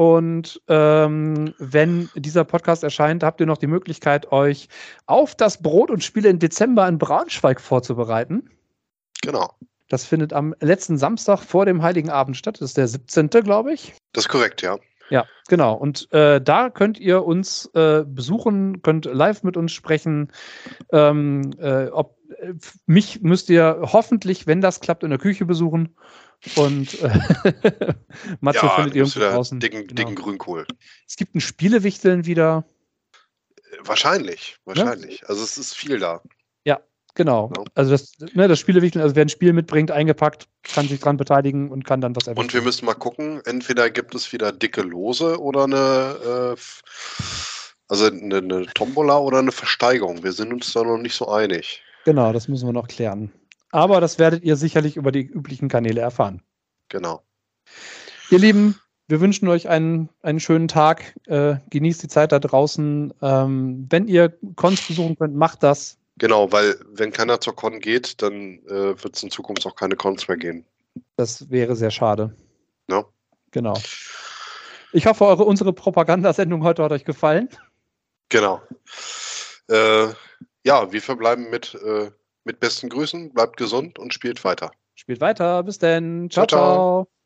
Und ähm, wenn dieser Podcast erscheint, habt ihr noch die Möglichkeit, euch auf das Brot und Spiele im Dezember in Braunschweig vorzubereiten. Genau. Das findet am letzten Samstag vor dem Heiligen Abend statt. Das ist der 17., glaube ich. Das ist korrekt, ja. Ja, genau. Und äh, da könnt ihr uns äh, besuchen, könnt live mit uns sprechen. Ähm, äh, ob, äh, mich müsst ihr hoffentlich, wenn das klappt, in der Küche besuchen. Und äh, Matze ja, findet irgendwo draußen. dicken, Genau. dicken Grünkohl. Es gibt ein Spielewichteln wieder. Wahrscheinlich, wahrscheinlich. Also es ist viel da. Genau. Ja. Also das, ne, das Spielewichteln, also wer ein Spiel mitbringt, eingepackt, kann sich dran beteiligen und kann dann was Und wir erwischen. müssen mal gucken, entweder gibt es wieder dicke Lose oder eine, äh, also eine, eine Tombola oder eine Versteigerung. Wir sind uns da noch nicht so einig. Genau, das müssen wir noch klären. Aber das werdet ihr sicherlich über die üblichen Kanäle erfahren. Genau. Ihr Lieben, wir wünschen euch einen, einen schönen Tag. Äh, genießt die Zeit da draußen. Ähm, wenn ihr Cons besuchen könnt, macht das. Genau, weil wenn keiner zur Con geht, dann äh, wird es in Zukunft auch keine Cons mehr geben. Das wäre sehr schade. Ja. Genau. Ich hoffe, eure, unsere Propagandasendung heute hat euch gefallen. Genau. Äh, ja, wir verbleiben mit, äh, mit besten Grüßen, bleibt gesund und spielt weiter. Spielt weiter. Bis denn. Ciao, Ciao, ciao. ciao.